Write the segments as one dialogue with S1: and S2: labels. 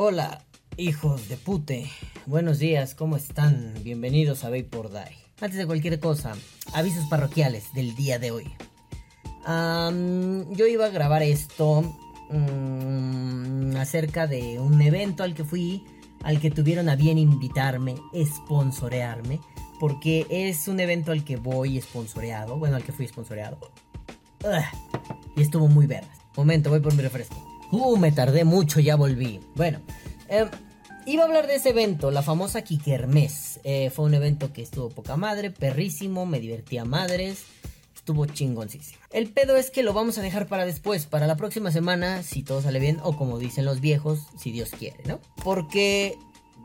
S1: Hola, hijos de pute. Buenos días, ¿cómo están? Bienvenidos a Vapor Die. Antes de cualquier cosa, avisos parroquiales del día de hoy. yo iba a grabar esto mm, acerca de un evento al que fui, al que tuvieron a bien invitarme, sponsorearme, porque es un evento al que voy sponsoreado, bueno, al que fui sponsoreado. y estuvo muy verde. Momento, voy por mi refresco. Uh, me tardé mucho, ya volví. Bueno, em, iba a hablar de ese evento, la famosa Kikermes. Eh, fue un evento que estuvo poca madre, perrísimo, me divertía madres. Estuvo chingoncísimo. El pedo es que lo vamos a dejar para después, para la próxima semana, si todo sale bien, o como dicen los viejos, si Dios quiere, ¿no? Porque,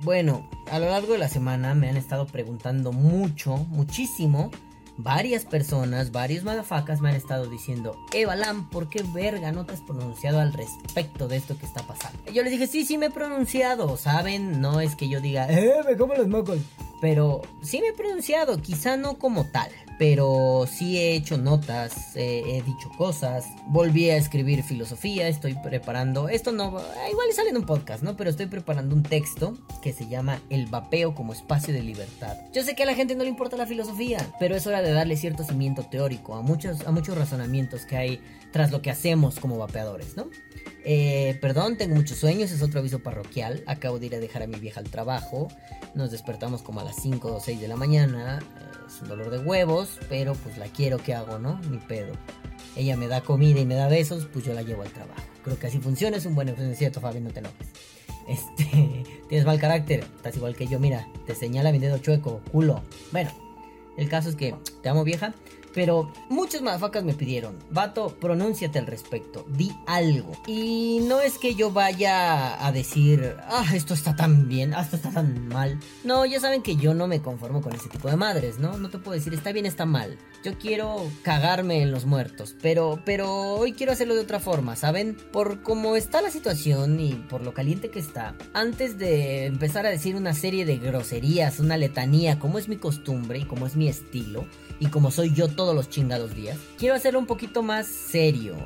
S1: bueno, a lo largo de la semana me han estado preguntando mucho, muchísimo, varias personas, varios madafacas me han estado diciendo, Eva Lam, ¿por qué verga no te has pronunciado al respecto de esto que está pasando? Yo les dije, sí, sí me he pronunciado, ¿saben? No es que yo diga, eh, me como los mocos. Pero sí me he pronunciado, quizá no como tal pero sí he hecho notas, he dicho cosas, volví a escribir filosofía, estoy preparando, esto no, ah, igual sale en un podcast, ¿no? Pero estoy preparando un texto que se llama El vapeo como espacio de libertad. Yo sé que a la gente no le importa la filosofía, pero es hora de darle cierto cimiento teórico a muchos, a muchos razonamientos que hay tras lo que hacemos como vapeadores, ¿no? Eh, perdón, tengo muchos sueños, es otro aviso parroquial. Acabo de ir a dejar a mi vieja al trabajo. Nos despertamos como a las 5 o 6 de la mañana. Eh, un dolor de huevos, pero pues la quiero que hago, ¿no? Mi pedo. Ella me da comida y me da besos, pues yo la llevo al trabajo. Creo que así funciona, es un buen es cierto, Fabi, no te enojes. Este, tienes mal carácter, estás igual que yo, mira, te señala mi dedo chueco, culo. Bueno, el caso es que te amo vieja pero muchas madafacas me pidieron, vato, pronúnciate al respecto, di algo. Y no es que yo vaya a decir, ah, esto está tan bien, ah, esto está tan mal. No, ya saben que yo no me conformo con ese tipo de madres, ¿no? No te puedo decir, está bien, está mal. Yo quiero cagarme en los muertos, pero, pero hoy quiero hacerlo de otra forma, ¿saben? Por cómo está la situación y por lo caliente que está, antes de empezar a decir una serie de groserías, una letanía, como es mi costumbre y como es mi estilo, y como soy yo todos los chingados días, quiero hacerlo un poquito más serio.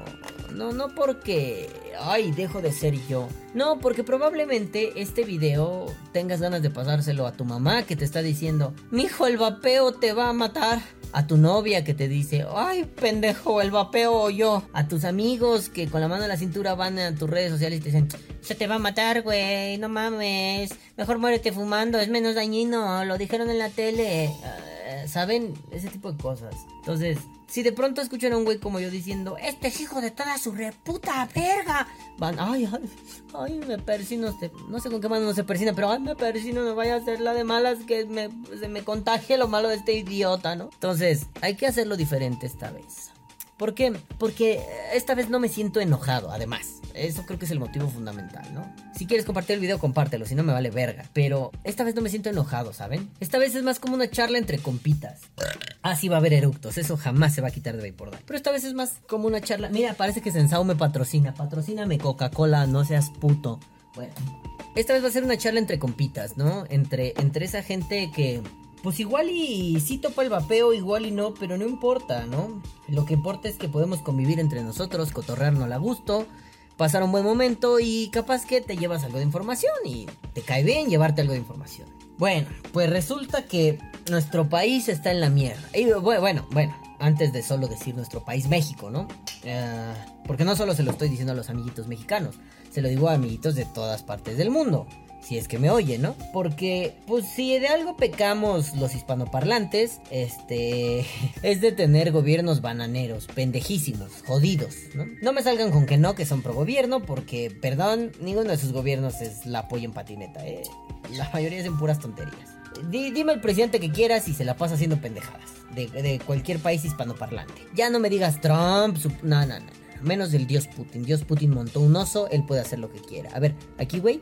S1: No, no porque, ay, dejo de ser yo. No, porque probablemente este video tengas ganas de pasárselo a tu mamá que te está diciendo, mijo, el vapeo te va a matar. A tu novia que te dice, ay, pendejo, el vapeo o yo. A tus amigos que con la mano en la cintura van a tus redes sociales y te dicen, se te va a matar, güey, no mames. Mejor muérete fumando, es menos dañino, lo dijeron en la tele. ¿Saben? Ese tipo de cosas. Entonces, si de pronto escuchan a un güey como yo diciendo, este es hijo de toda su reputa verga, van, ay, ay, ay, me persino, este, no sé con qué mano no se persina, pero ay, me persino, no vaya a hacer la de malas que se me contagie lo malo de este idiota, ¿no? Entonces, hay que hacerlo diferente esta vez. ¿Por qué? Porque esta vez no me siento enojado, además. Eso creo que es el motivo fundamental, ¿no? Si quieres compartir el video, compártelo, si no me vale verga. Pero esta vez no me siento enojado, ¿saben? Esta vez es más como una charla entre compitas. Ah, sí va a haber eructos, eso jamás se va a quitar de Vapor Pero esta vez es más como una charla. Mira, parece que Sensao me patrocina. Patrocíname Coca-Cola, no seas puto. Bueno, esta vez va a ser una charla entre compitas, ¿no? Entre, entre esa gente que pues igual y sí topa el vapeo, igual y no, pero no importa, ¿no? Lo que importa es que podemos convivir entre nosotros, cotorrearnos a gusto, pasar un buen momento y capaz que te llevas algo de información y te cae bien llevarte algo de información. Bueno, pues resulta que nuestro país está en la mierda. Y bueno, bueno, antes de solo decir nuestro país, México, ¿no? Eh, porque no solo se lo estoy diciendo a los amiguitos mexicanos, se lo digo a amiguitos de todas partes del mundo si es que me oye, ¿no? Porque, pues, si de algo pecamos los hispanoparlantes, este, es de tener gobiernos bananeros, pendejísimos, jodidos, ¿no? No me salgan con que no, que son pro gobierno, porque, perdón, ninguno de sus gobiernos es la apoyo en patineta, ¿eh? La mayoría en puras tonterías. dime el presidente que quieras y se la pasa haciendo pendejadas. De, cualquier país hispanoparlante. Ya no me digas Trump, no, no, no. Menos del dios Putin. Dios Putin montó un oso, él puede hacer lo que quiera. A ver, aquí, güey,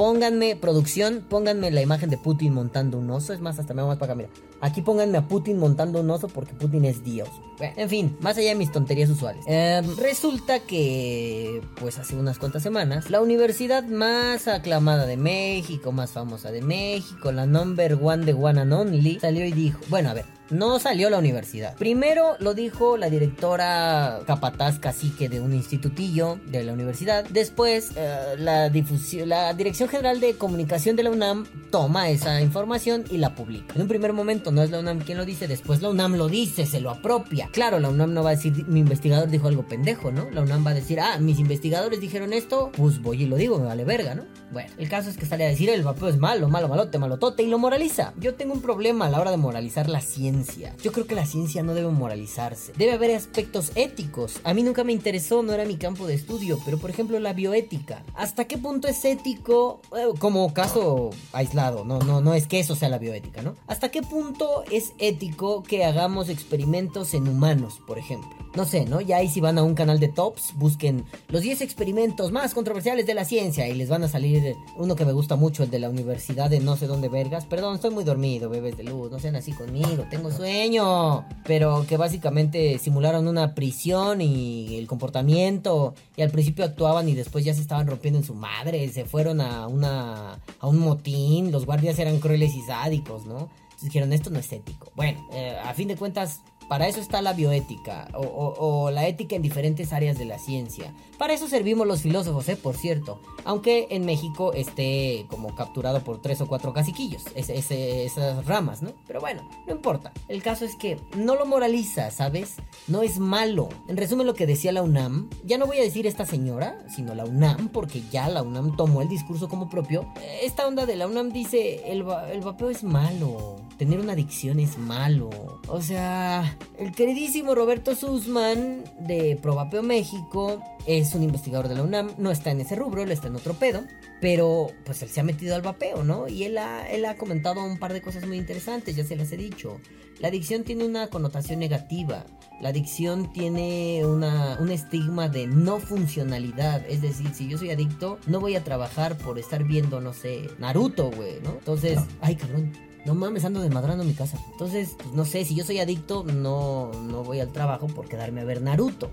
S1: Pónganme, producción, pónganme la imagen de Putin montando un oso. Es más, hasta me vamos para acá, mira. Aquí pónganme a Putin montando un oso porque Putin es Dios. en fin, más allá de mis tonterías usuales. Em, resulta que, pues hace unas cuantas semanas, la universidad más aclamada de México, más famosa de México, la number one de One and Only, salió y dijo, bueno, a ver, no salió la universidad. Primero lo dijo la directora capataz cacique de un institutillo de la universidad. Después, eh, la, difusión, la Dirección General de Comunicación de la UNAM toma esa información y la publica. En un primer momento no es la UNAM quien lo dice, después la UNAM lo dice, se lo apropia. Claro, la UNAM no va a decir, mi investigador dijo algo pendejo, ¿no? La UNAM va a decir, ah, mis investigadores dijeron esto, pues voy y lo digo, me vale verga, ¿no? Bueno, el caso es que sale a decir, el vapeo es malo, malo, malote, malotote, y lo moraliza. Yo tengo un problema a la hora de moralizar la ciencia. Yo creo que la ciencia no debe moralizarse. Debe haber aspectos éticos. A mí nunca me interesó, no era mi campo de estudio, pero por ejemplo la bioética. ¿Hasta qué punto es ético? Como caso aislado, no, no, no es que eso sea la bioética, ¿no? ¿Hasta qué punto es ético que hagamos experimentos en humanos, por ejemplo? No sé, ¿no? Ya ahí si van a un canal de tops, busquen los 10 experimentos más controversiales de la ciencia y les van a salir uno que me gusta mucho, el de la Universidad de no sé dónde vergas. Perdón, estoy muy dormido, bebés de luz, no sean así conmigo, tengo sueño. Pero que básicamente simularon una prisión y el comportamiento y al principio actuaban y después ya se estaban rompiendo en su madre, se fueron a una a un motín, los guardias eran crueles y sádicos, ¿no? Entonces dijeron, esto no es ético. Bueno, eh, a fin de cuentas, para eso está la bioética o, la ética en diferentes áreas de la ciencia. Para eso servimos los filósofos, ¿eh? Por cierto. Aunque en México esté como capturado por tres o cuatro caciquillos. esas ramas, ¿no? Pero bueno, no importa. El caso es que no lo moraliza, ¿sabes? No es malo. En resumen lo que decía la UNAM. Ya no voy a decir esta señora, sino la UNAM, porque ya la UNAM tomó el discurso como propio. Esta onda de la UNAM dice, el, el vapeo es malo. Tener una adicción es malo. O sea, el queridísimo Roberto Sussman de Probapeo México es un investigador de la UNAM, no está en ese rubro, él está en otro pedo, pero pues él se ha metido al vapeo, ¿no? Y él ha, él ha comentado un par de cosas muy interesantes, ya se las he dicho. La adicción tiene una connotación negativa, la adicción tiene una, un estigma de no funcionalidad, es decir, si yo soy adicto, no voy a trabajar por estar viendo, no sé, Naruto, güey, ¿no? Entonces, ay cabrón, no mames, ando desmadrando mi casa. Entonces, pues, no sé, si yo soy adicto, no, no voy al trabajo por quedarme a ver Naruto.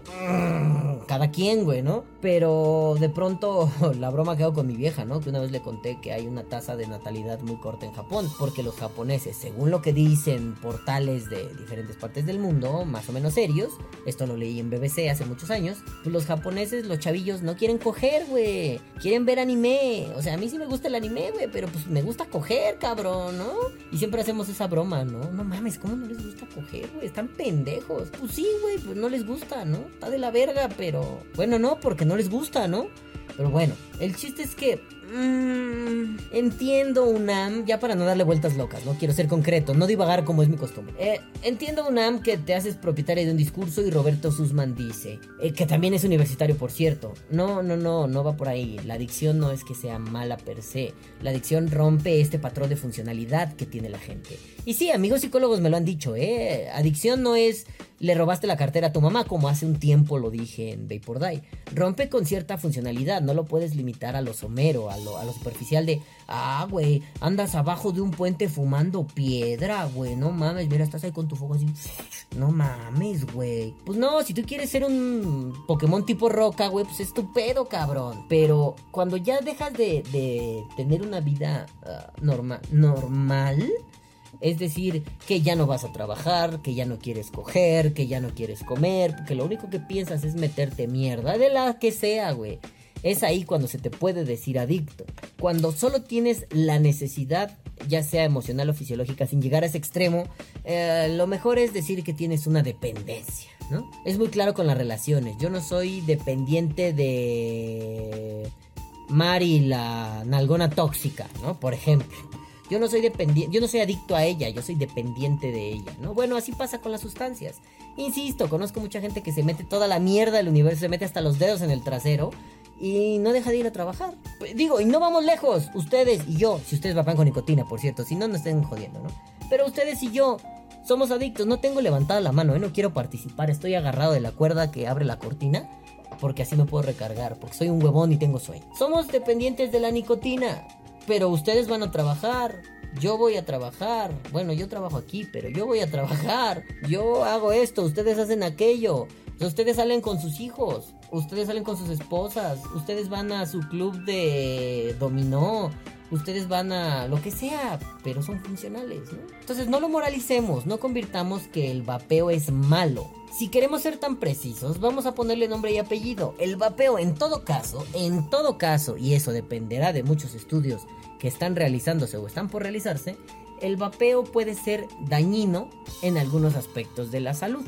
S1: Cada quien, güey, ¿no? Pero de pronto la broma que hago con mi vieja, ¿no? Que una vez le conté que hay una tasa de natalidad muy corta en Japón. Porque los japoneses, según lo que dicen portales de diferentes partes del mundo, más o menos serios, esto lo leí en BBC hace muchos años, pues los japoneses, los chavillos, no quieren coger, güey. Quieren ver anime. O sea, a mí sí me gusta el anime, güey, pero pues me gusta coger, cabrón, ¿no? Y siempre hacemos esa broma, ¿no? No mames, ¿cómo no les gusta coger, güey? Están pendejos. Pues sí, güey, pues no les gusta, ¿no? Está de la verga, pero... Bueno, no, porque no les gusta, ¿no? Pero bueno, el chiste es que Mmm, entiendo UNAM, ya para no darle vueltas locas, no quiero ser concreto, no divagar como es mi costumbre. Eh, entiendo UNAM que te haces propietaria de un discurso y Roberto Sussman dice, eh, que también es universitario por cierto. No, no, no, no va por ahí. La adicción no es que sea mala per se. La adicción rompe este patrón de funcionalidad que tiene la gente. Y sí, amigos psicólogos me lo han dicho, ¿eh? Adicción no es le robaste la cartera a tu mamá, como hace un tiempo lo dije en Vapor Die. Rompe con cierta funcionalidad, no lo puedes limitar a lo somero, a a lo superficial de, ah, güey, andas abajo de un puente fumando piedra, güey, no mames, mira, estás ahí con tu fuego así, no mames, güey. Pues no, si tú quieres ser un Pokémon tipo roca, güey, pues es tu pedo, cabrón. Pero cuando ya dejas de, de tener una vida ah, normal, normal, es decir, que ya no vas a trabajar, que ya no quieres coger, que ya no quieres comer, porque lo único que piensas es meterte mierda, de la que sea, güey. Es ahí cuando se te puede decir adicto. Cuando solo tienes la necesidad, ya sea emocional o fisiológica, sin llegar a ese extremo, eh, lo mejor es decir que tienes una dependencia, ¿no? Es muy claro con las relaciones. Yo no soy dependiente de Mari, la nalgona tóxica, ¿no? Por ejemplo. Yo no soy dependiente, yo no soy adicto a ella, yo soy dependiente de ella, ¿no? Bueno, así pasa con las sustancias. Insisto, conozco mucha gente que se mete toda la mierda del universo, se mete hasta los dedos en el trasero y no deja de ir a trabajar. Digo, y no vamos lejos, ustedes y yo, si ustedes van con nicotina, por cierto, si no, no estén jodiendo, ¿no? Pero ustedes y yo somos adictos, no tengo levantada la mano, ¿eh? no quiero participar, estoy agarrado de la cuerda que abre la cortina, porque así me puedo recargar, porque soy un huevón y tengo sueño. Somos dependientes de la nicotina, pero ustedes van a trabajar. Yo voy a trabajar. Bueno, yo trabajo aquí, pero yo voy a trabajar. Yo hago esto, ustedes hacen aquello. Ustedes salen con sus hijos, ustedes salen con sus esposas, ustedes van a su club de dominó, ustedes van a lo que sea, pero son funcionales, ¿no? Entonces no lo moralicemos, no convirtamos que el vapeo es malo. Si queremos ser tan precisos, vamos a ponerle nombre y apellido. El vapeo en todo caso, en todo caso, y eso dependerá de muchos estudios que están realizándose o están por realizarse, el vapeo puede ser dañino en algunos aspectos de la salud.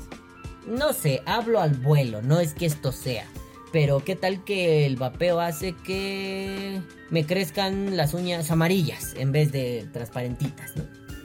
S1: No sé, hablo al vuelo, no es que esto sea. Pero qué tal que el vapeo hace que me crezcan las uñas amarillas en vez de transparentitas, ¿no?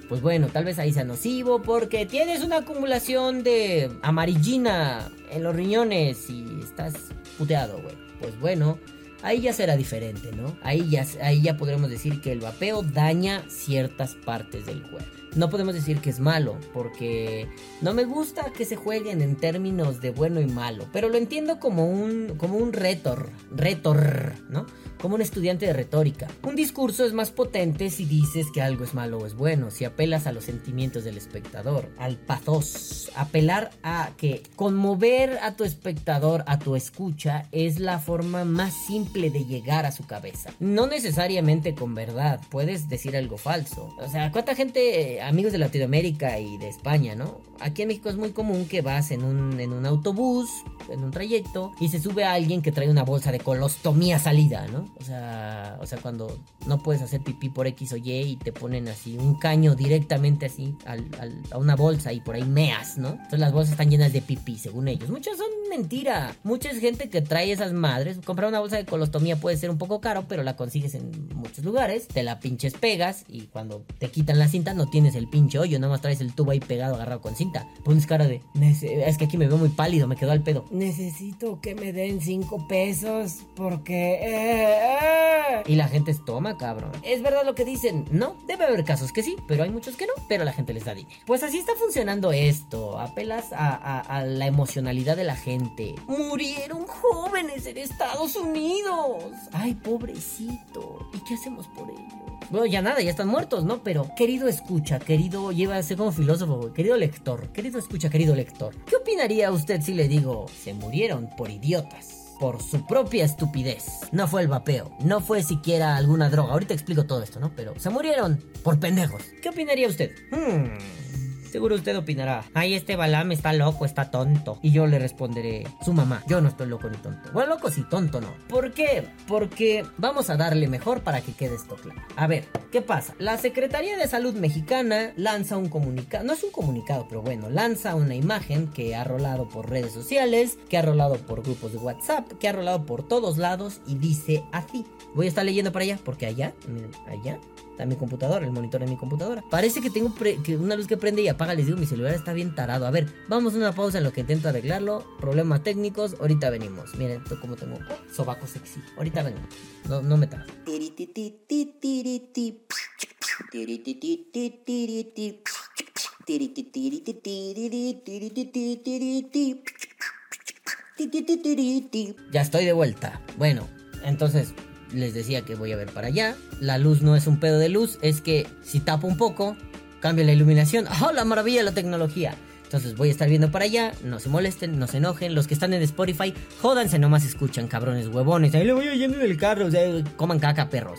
S1: Pues bueno, tal vez ahí sea nocivo porque tienes una acumulación de amarillina en los riñones y estás puteado, güey. Pues bueno, ahí ya será diferente, ¿no? Ahí ya, ahí ya podremos decir que el vapeo daña ciertas partes del cuerpo. No podemos decir que es malo, porque no me gusta que se jueguen en términos de bueno y malo, pero lo entiendo como un, como un retor, retor, ¿no? como un estudiante de retórica. Un discurso es más potente si dices que algo es malo o es bueno, si apelas a los sentimientos del espectador, al pathos. Apelar a que conmover a tu espectador, a tu escucha, es la forma más simple de llegar a su cabeza. No necesariamente con verdad, puedes decir algo falso. O sea, ¿cuánta gente, amigos de Latinoamérica y de España, ¿no? Aquí en México es muy común que vas en un, en un autobús, en un trayecto, y se sube a alguien que trae una bolsa de colostomía salida, ¿no? O sea, o sea, cuando no puedes hacer pipí por X o Y y te ponen así un caño directamente así a una bolsa y por ahí meas, ¿no? Entonces las bolsas están llenas de pipí, según ellos. Muchas son mentira. Mucha gente que trae esas madres. Comprar una bolsa de colostomía puede ser un poco caro, pero la consigues en muchos lugares. Te la pinches pegas y cuando te quitan la cinta no tienes el pinche hoyo, nada más traes el tubo ahí pegado, agarrado con cinta. Pones cara de, es que aquí me veo muy pálido, me quedó al pedo. Necesito que me den cinco pesos porque... Eh, eh". Y la gente toma, cabrón. ¿Es verdad lo que dicen? No, debe haber casos que sí, pero hay muchos que no, pero la gente les da dinero. Pues así está funcionando esto. Apelas a la emocionalidad de la gente Murieron jóvenes en Estados Unidos. Ay, pobrecito. ¿Y qué hacemos por ello? Bueno, ya nada, ya están muertos, ¿no? Pero, querido escucha, querido, lleva a como filósofo, querido lector, querido escucha, querido lector. ¿Qué opinaría usted si le digo, se murieron por idiotas? por su propia estupidez. No fue el vapeo, no fue siquiera alguna droga. Ahorita explico todo esto, ¿no? Pero se murieron por pendejos. ¿Qué opinaría usted? Hmm. Seguro usted opinará, ay, este Balam está loco, está tonto. Y yo le responderé, su mamá, yo no estoy loco ni tonto. Bueno, loco sí, tonto no. ¿Por qué? Porque vamos a darle mejor para que quede esto claro. A ver, ¿qué pasa? La Secretaría de Salud Mexicana lanza un comunicado, no es un comunicado, pero bueno, lanza una imagen que ha rolado por redes sociales, que ha rolado por grupos de WhatsApp, que ha rolado por todos lados y dice así. Voy a estar leyendo para allá, porque allá, miren, allá está mi computadora, el monitor de mi computadora. Parece que tengo que una luz que prende y apaga, les digo, mi celular está bien tarado. A ver, vamos a una pausa en lo que intento arreglarlo. Problemas técnicos, ahorita venimos. Miren, como tengo sobaco sexy. Ahorita vengo. No, no me tardo. Ya estoy de vuelta. Bueno, entonces les decía que voy a ver para allá. La luz no es un pedo de luz, es que si tapo un poco, cambia la iluminación. ¡Oh, la maravilla de la tecnología! Entonces voy a estar viendo para allá, no se molesten, no se enojen. Los que están en Spotify, jódanse, nomás escuchan, cabrones huevones. Ahí le voy oyendo en el carro, o sea, coman caca, perros.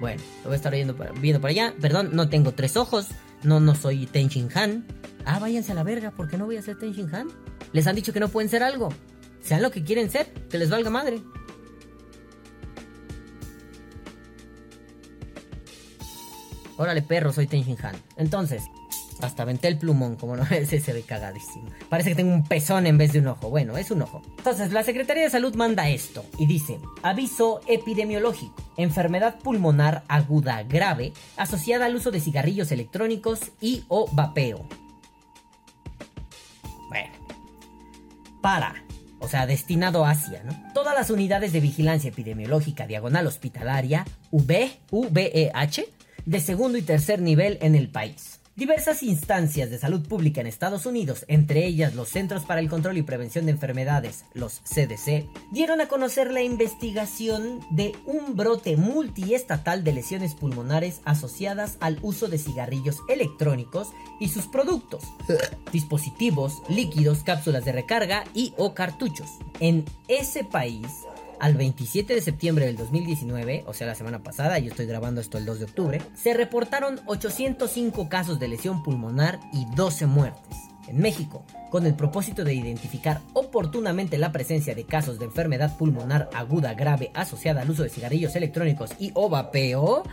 S1: Bueno, lo voy a estar viendo para, viendo para allá. Perdón, no tengo tres ojos, no, no soy Tenshin Han. Ah, váyanse a la verga, ¿por qué no voy a ser Tenshin Han? Les han dicho que no pueden ser algo. Sean lo que quieren ser, que les valga madre. Órale, perro, soy Tenshin Han. Entonces, hasta aventé el plumón, como no ese se ve cagadísimo. Parece que tengo un pezón en vez de un ojo. Bueno, es un ojo. Entonces, la Secretaría de Salud manda esto y dice: aviso epidemiológico. Enfermedad pulmonar aguda grave asociada al uso de cigarrillos electrónicos y o vapeo. Bueno. Para o sea, destinado a Asia, ¿no? Todas las unidades de vigilancia epidemiológica diagonal hospitalaria, V, VEH, de segundo y tercer nivel en el país. Diversas instancias de salud pública en Estados Unidos, entre ellas los Centros para el Control y Prevención de Enfermedades, los CDC, dieron a conocer la investigación de un brote multiestatal de lesiones pulmonares asociadas al uso de cigarrillos electrónicos y sus productos, dispositivos, líquidos, cápsulas de recarga y o cartuchos. En ese país, al 27 de septiembre del 2019, o sea la semana pasada, yo estoy grabando esto el 2 de octubre, se reportaron 805 casos de lesión pulmonar y 12 muertes. En México, con el propósito de identificar oportunamente la presencia de casos de enfermedad pulmonar aguda grave asociada al uso de cigarrillos electrónicos y o vapeo,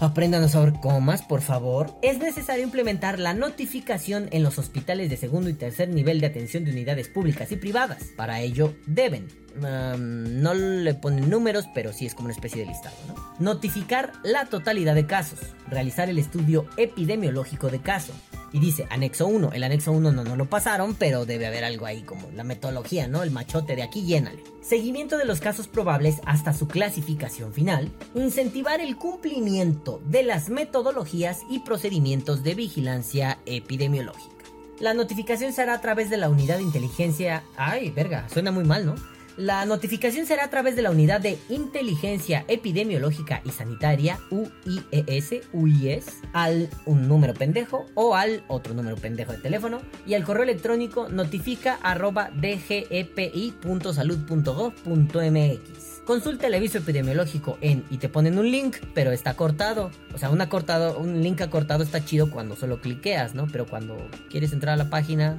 S1: aprendan a saber comas, por favor, es necesario implementar la notificación en los hospitales de segundo y tercer nivel de atención de unidades públicas y privadas. Para ello, deben no le ponen números, pero sí es como una especie de listado, ¿no? Notificar la totalidad de casos, realizar el estudio epidemiológico de caso. Y dice, anexo 1, el anexo 1 no, no lo pasaron, pero debe haber algo ahí como la metodología, ¿no? El machote de aquí, llénale. Seguimiento de los casos probables hasta su clasificación final. Incentivar el cumplimiento de las metodologías y procedimientos de vigilancia epidemiológica. La notificación se hará a través de la unidad de inteligencia... Ay, verga, suena muy mal, ¿no? La notificación será a través de la Unidad de Inteligencia Epidemiológica y Sanitaria, UIES, UIS, al un número pendejo o al otro número pendejo de teléfono y al correo electrónico notifica arroba dgepi.salud.gov.mx. Consulta el aviso epidemiológico en y te ponen un link, pero está cortado. O sea, un, acortado, un link acortado está chido cuando solo cliqueas, ¿no? Pero cuando quieres entrar a la página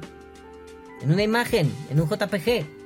S1: en una imagen, en un JPG,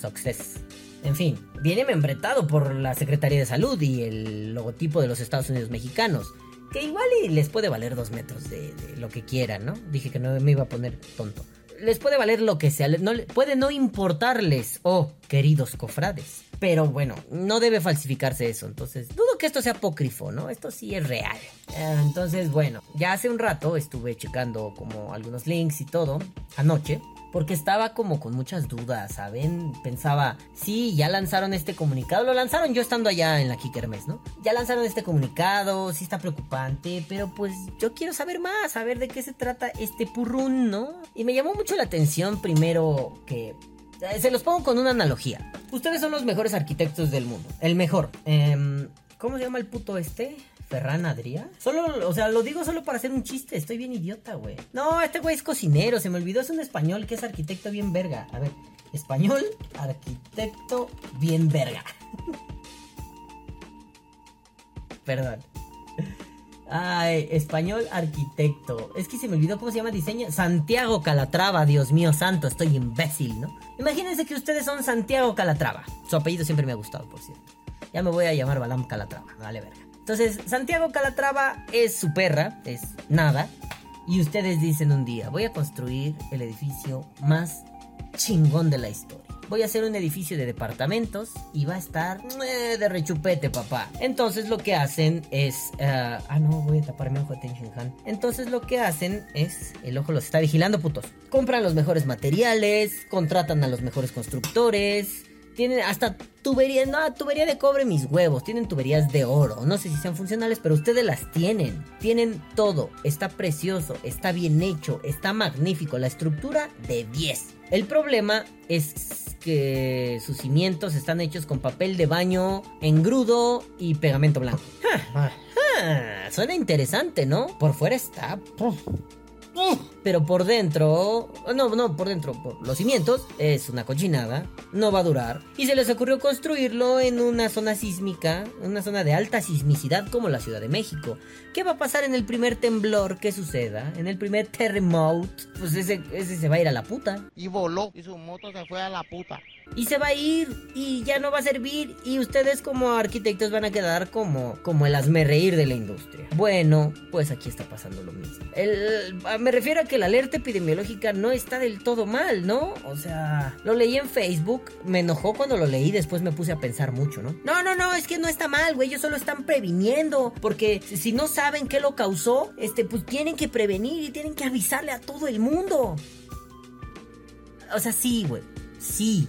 S1: Success. En fin, viene membretado por la Secretaría de Salud y el logotipo de los Estados Unidos mexicanos. Que igual les puede valer dos metros de, lo que quieran, ¿no? Dije que no me iba a poner tonto. Les puede valer lo que sea, no, puede no importarles, oh, queridos cofrades. Pero bueno, no debe falsificarse eso. Entonces, dudo que esto sea apócrifo, ¿no? Esto sí es real. Eh, entonces, bueno, ya hace un rato estuve checando como algunos links y todo, anoche porque estaba como con muchas dudas, ¿saben? Pensaba, sí, ya lanzaron este comunicado, lo lanzaron yo estando allá en la Kikermes, ¿no? Ya lanzaron este comunicado, sí está preocupante, pero pues yo quiero saber más, saber de qué se trata este purrún, ¿no? Y me llamó mucho la atención primero que... Eh, se los pongo con una analogía. Ustedes son los mejores arquitectos del mundo. El mejor. Em, ¿Cómo se llama el puto este? Ferran Adrià. Solo, o sea, lo digo solo para hacer un chiste. Estoy bien idiota, güey. No, este güey es cocinero. Se me olvidó. Es un español que es arquitecto bien verga. A ver, español, arquitecto bien verga. Perdón. Ay, español arquitecto. Es que se me olvidó cómo se llama diseño. Santiago Calatrava, Dios mío santo, estoy imbécil, ¿no? Imagínense que ustedes son Santiago Calatrava. Su apellido siempre me ha gustado, por cierto. Ya me voy a llamar Balam Calatrava, vale verga. Entonces, Santiago Calatrava es su perra, es nada. Y ustedes dicen un día, voy a construir el edificio más chingón de la historia. Voy a hacer un edificio de departamentos y va a estar eh, de rechupete, papá. Entonces lo que hacen es... Uh, ah, no, voy a taparme ojo de Han. Entonces lo que hacen es... El ojo los está vigilando, putos. Compran los mejores materiales, contratan a los mejores constructores, tienen hasta tuberías, no, tubería de cobre mis huevos, tienen tuberías de oro, no sé si sean funcionales, pero ustedes las tienen, tienen todo, está precioso, está bien hecho, está magnífico, la estructura de 10. El problema es que sus cimientos están hechos con papel de baño engrudo y pegamento blanco. suena interesante, ¿no? Por fuera está... Pero por dentro, no, no, por dentro, por los cimientos, es una cochinada, no va a durar. Y se les ocurrió construirlo en una zona sísmica, una zona de alta sismicidad como la Ciudad de México. ¿Qué va a pasar en el primer temblor que suceda? En el primer terremoto, pues ese, ese se va a ir a la puta.
S2: Y voló, y su moto se fue a la puta
S1: y se va a ir y ya no va a servir y ustedes como arquitectos van a quedar como, como el reír de la industria. Bueno, pues aquí está pasando lo mismo. El, ah, me refiero a que la alerta epidemiológica no está del todo mal, ¿no? O sea, lo leí en Facebook, me enojó cuando lo leí, después me puse a pensar mucho, ¿no? No, no, no, es que no está mal, güey, ellos solo están previniendo, porque si no saben qué lo causó, este, pues tienen que prevenir y tienen que avisarle a todo el mundo. O sea, sí, güey, sí,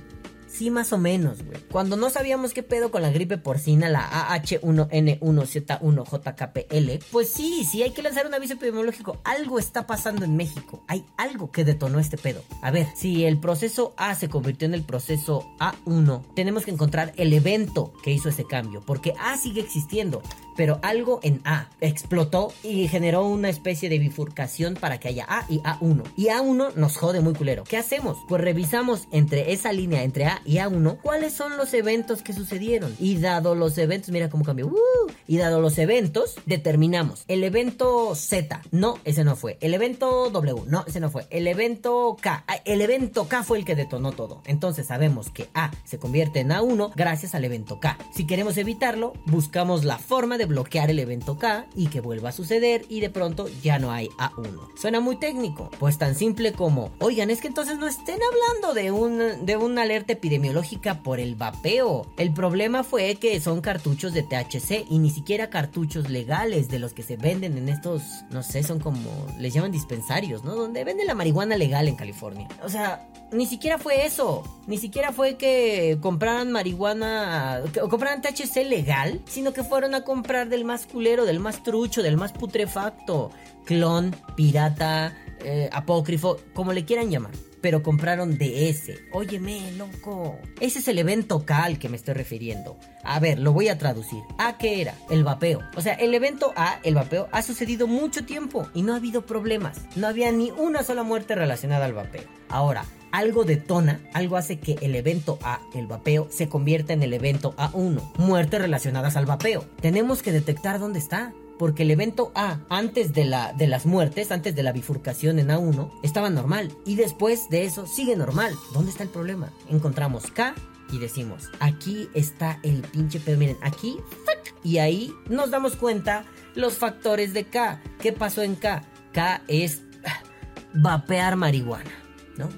S1: Sí, más o menos, güey. Cuando no sabíamos qué pedo con la gripe porcina, la AH1N1Z1JKPL, pues sí, sí hay que lanzar un aviso epidemiológico. Algo está pasando en México. Hay algo que detonó este pedo. A ver, si el proceso A se convirtió en el proceso A1, tenemos que encontrar el evento que hizo ese cambio, porque A sigue existiendo, pero algo en A explotó y generó una especie de bifurcación para que haya A y A1. Y A1 nos jode muy culero. ¿Qué hacemos? Pues revisamos entre esa línea, entre A y A1, cuáles son los eventos que sucedieron. Y dado los eventos, mira cómo cambió. ¡Uh! y dado los eventos, determinamos el evento Z. No, ese no fue. El evento W. No, ese no fue. El evento K. El evento K fue el que detonó todo. Entonces sabemos que A se convierte en A1 gracias al evento K. Si queremos evitarlo, buscamos la forma de bloquear el evento K y que vuelva a suceder y de pronto ya no hay A1. Suena muy técnico, pues tan simple como, oigan, es que entonces no estén hablando de un de una alerta epidemiológica por el vapeo. El problema fue que son cartuchos de THC y ni siquiera cartuchos legales de los que se venden en estos, no sé, son como les llaman dispensarios, ¿no? Donde venden la marihuana legal en California. O sea, ni siquiera fue eso. Ni siquiera fue que compraran marihuana o compraran THC legal, sino que fueron a comprar del más culero, del más trucho, del más putrefacto. Clon, pirata, eh, apócrifo, como le quieran llamar pero compraron de ese. Óyeme, loco. Ese es el evento K al que me estoy refiriendo. A ver, lo voy a traducir. ¿A qué era? El vapeo. O sea, el evento A, el vapeo, ha sucedido mucho tiempo y no ha habido problemas. No había ni una sola muerte relacionada al vapeo. Ahora, algo detona, algo hace que el evento A, el vapeo, se convierta en el evento A1. Muertes relacionadas al vapeo. Tenemos que detectar dónde está porque el evento A, antes de, la, de las muertes, antes de la bifurcación en A1, estaba normal. Y después de eso sigue normal. ¿Dónde está el problema? Encontramos K y decimos, aquí está el pinche pedo. Miren, aquí, y ahí nos damos cuenta los factores de K. ¿Qué pasó en K? K es ah, vapear marihuana, ¿no?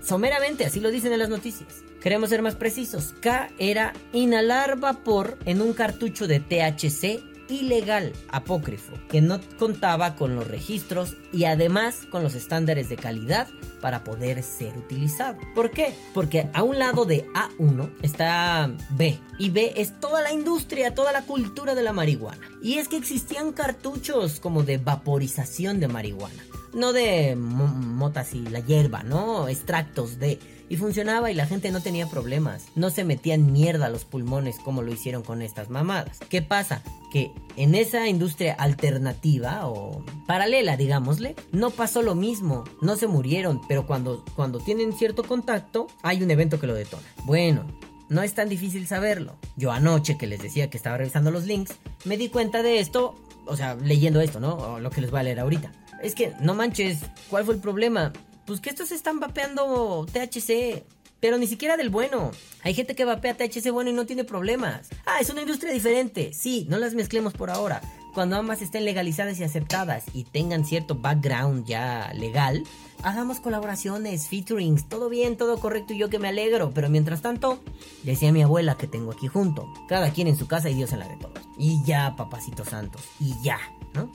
S1: Someramente, así lo dicen en las noticias. Queremos ser más precisos. K era inhalar vapor en un cartucho de THC ilegal, apócrifo, que no contaba con los registros y además con los estándares de calidad para poder ser utilizado. ¿Por qué? Porque a un lado de A1 está B y B es toda la industria, toda la cultura de la marihuana. Y es que existían cartuchos como de vaporización de marihuana. No de motas y la hierba, ¿no? Extractos de y funcionaba y la gente no tenía problemas. No se metían mierda los pulmones como lo hicieron con estas mamadas. ¿Qué pasa? Que en esa industria alternativa o paralela, digámosle, no pasó lo mismo. No se murieron, pero cuando, cuando tienen cierto contacto, hay un evento que lo detona. Bueno, no es tan difícil saberlo. Yo anoche que les decía que estaba revisando los links, me di cuenta de esto, o sea, leyendo esto, ¿no? Lo que les voy a leer ahorita. Es que, no manches, ¿cuál fue el problema? Pues que estos están vapeando THC. Pero ni siquiera del bueno. Hay gente que vapea THC bueno y no tiene problemas. Ah, es una industria diferente. Sí, no las mezclemos por ahora. Cuando ambas estén legalizadas y aceptadas y tengan cierto background ya legal, hagamos colaboraciones, featurings, todo bien, todo correcto y yo que me alegro. Pero mientras tanto, decía mi abuela que tengo aquí junto. Cada quien en su casa y Dios en la de todos. Y ya, papacitos santos. Y ya, ¿no?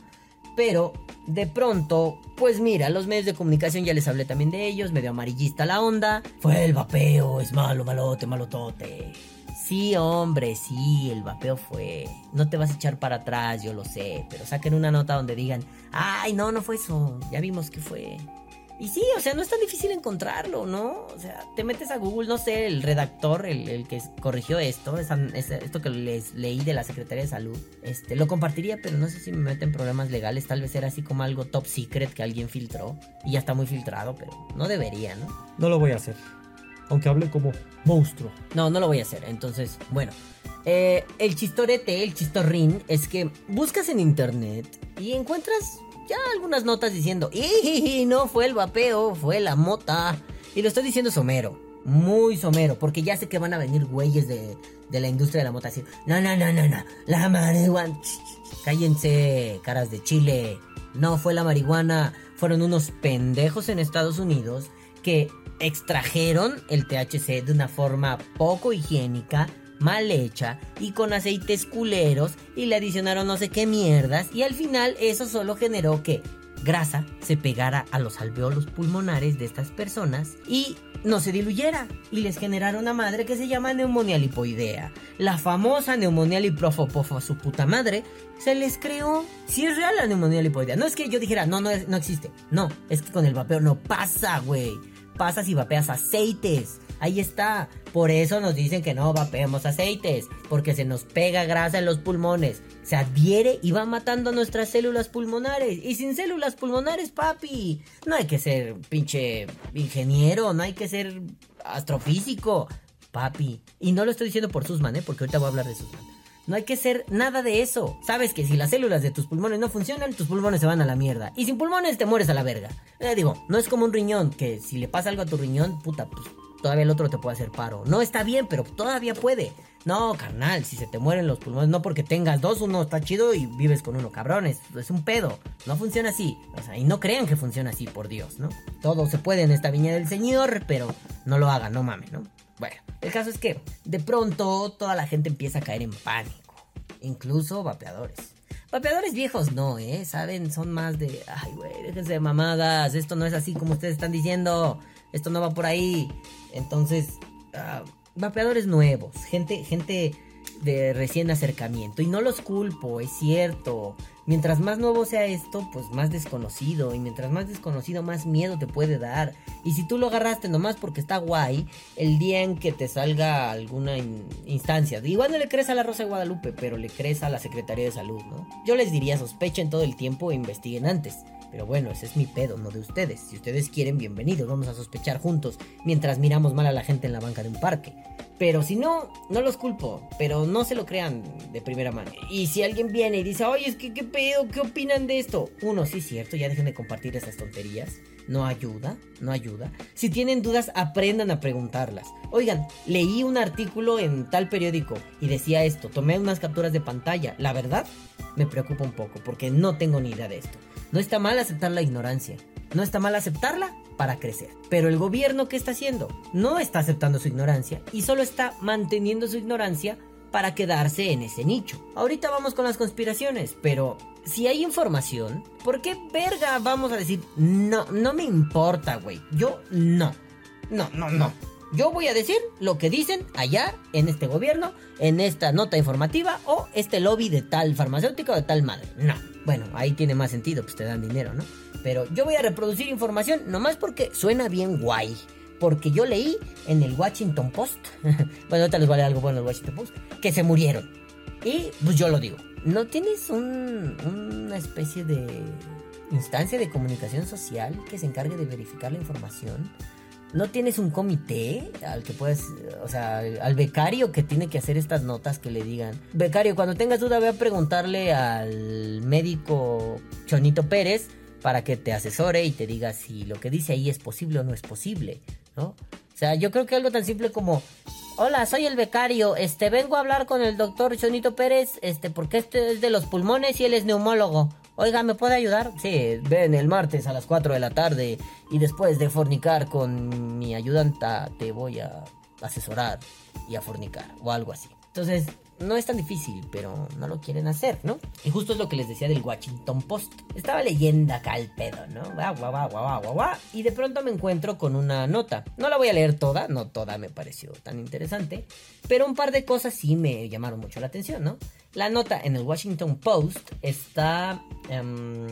S1: Pero de pronto, pues mira, los medios de comunicación ya les hablé también de ellos, medio amarillista la onda. Fue el vapeo, es malo, malote, malotote. Sí, hombre, sí, el vapeo fue. No te vas a echar para atrás, yo lo sé, pero saquen una nota donde digan, ay, no, no fue eso, ya vimos que fue. Y sí, o sea, no es tan difícil encontrarlo, ¿no? O sea, te metes a Google, no sé, el redactor, el, que corrigió esto, esto que les leí de la Secretaría de Salud, este, lo compartiría, pero no sé si me meten problemas legales, tal vez era así como algo top secret que alguien filtró, y ya está muy filtrado, pero no debería, ¿no?
S3: No lo voy a hacer, aunque hable como monstruo.
S1: No, no lo voy a hacer, entonces, bueno. Eh, el chistorete, el chistorrín, es que buscas en internet y encuentras ya algunas notas diciendo, y no fue el vapeo, fue la mota. Y lo estoy diciendo somero, muy somero, porque ya sé que van a venir güeyes de, de la industria de la mota así, no, no, no, no, no, la marihuana. Cállense, caras de Chile. No fue la marihuana, fueron unos pendejos en Estados Unidos que extrajeron el THC de una forma poco higiénica mal hecha y con aceites culeros y le adicionaron no sé qué mierdas y al final eso solo generó que grasa se pegara a los alveolos pulmonares de estas personas y no se diluyera y les generara una madre que se llama neumonía lipoidea. La famosa neumonía liprofopofa, su puta madre, se les creó. Si es real la neumonía lipoidea. No es que yo dijera, no, no, no existe. No, es que con el vapeo no pasa, güey. Pasa si vapeas aceites. Ahí está. Por eso nos dicen que no vapeemos aceites. Porque se nos pega grasa en los pulmones. Se adhiere y va matando nuestras células pulmonares. Y sin células pulmonares, papi. No hay que ser pinche ingeniero. No hay que ser astrofísico. Papi. Y no lo estoy diciendo por Susman, ¿eh? Porque ahorita voy a hablar de Susman. No hay que ser nada de eso. Sabes que si las células de tus pulmones no funcionan, tus pulmones se van a la mierda. Y sin pulmones te mueres a la verga. Eh, digo, no es como un riñón, que si le pasa algo a tu riñón, puta, pues todavía el otro te puede hacer paro. No está bien, pero todavía puede. No, carnal, si se te mueren los pulmones, no porque tengas dos, uno está chido y vives con uno, cabrones. Es un pedo. No funciona así. O sea, y no crean que funciona así, por Dios, ¿no? Todo se puede en esta viña del Señor, pero no lo hagan, no mames, ¿no? Bueno, el caso es que de pronto toda la gente empieza a caer en pánico. Incluso vapeadores. Vapeadores viejos no, ¿eh? Saben, son más de... Ay, güey, déjense de mamadas. Esto no es así como ustedes están diciendo. Esto no va por ahí. Entonces, uh, vapeadores nuevos. Gente, gente de recién acercamiento. Y no los culpo, es cierto. Mientras más nuevo sea esto, pues más desconocido. Y mientras más desconocido, más miedo te puede dar. Y si tú lo agarraste nomás porque está guay, el día en que te salga alguna in instancia, igual no le crees a la Rosa de Guadalupe, pero le crees a la Secretaría de Salud, ¿no? Yo les diría sospechen todo el tiempo e investiguen antes. Pero bueno, ese es mi pedo, no de ustedes. Si ustedes quieren, bienvenidos, vamos a sospechar juntos mientras miramos mal a la gente en la banca de un parque. Pero si no, no los culpo, pero no se lo crean de primera mano. Y si alguien viene y dice, oye, es que qué pedo, ¿qué opinan de esto? Uno, sí cierto, ya dejen de compartir esas tonterías. No ayuda, no ayuda. Si tienen dudas, aprendan a preguntarlas. Oigan, leí un artículo en tal periódico y decía esto, tomé unas capturas de pantalla. La verdad, me preocupa un poco porque no tengo ni idea de esto. No está mal aceptar la ignorancia. No está mal aceptarla para crecer. Pero el gobierno, ¿qué está haciendo? No está aceptando su ignorancia y solo está manteniendo su ignorancia para quedarse en ese nicho. Ahorita vamos con las conspiraciones, pero si hay información, ¿por qué verga vamos a decir no, no me importa, güey? Yo no. No, no, no. Yo voy a decir lo que dicen allá en este gobierno, en esta nota informativa o este lobby de tal farmacéutico de tal madre. No. Bueno, ahí tiene más sentido, pues te dan dinero, ¿no? Pero yo voy a reproducir información nomás porque suena bien guay. Porque yo leí en el Washington Post, bueno, ahorita les vale algo bueno el Washington Post, que se murieron. Y pues yo lo digo, ¿no tienes un, una especie de instancia de comunicación social que se encargue de verificar la información? ¿No tienes un comité al que puedes, o sea, al becario que tiene que hacer estas notas que le digan? Becario, cuando tengas duda, ve a preguntarle al médico Chonito Pérez para que te asesore y te diga si lo que dice ahí es posible o no es posible, ¿no? O sea, yo creo que algo tan simple como, hola, soy el becario, este, vengo a hablar con el doctor Chonito Pérez, este, porque este es de los pulmones y él es neumólogo. Oiga, ¿me puede ayudar? Sí, ven el martes a las 4 de la tarde y después de fornicar con mi ayudanta te voy a asesorar y a fornicar o algo así. Entonces, no es tan difícil, pero no lo quieren hacer, ¿no? Y justo es lo que les decía del Washington Post. Estaba leyendo acá el pedo, ¿no? Guau, guau, guau, guau, guau, y de pronto me encuentro con una nota. No la voy a leer toda, no toda me pareció tan interesante, pero un par de cosas sí me llamaron mucho la atención, ¿no? La nota en el Washington Post está um,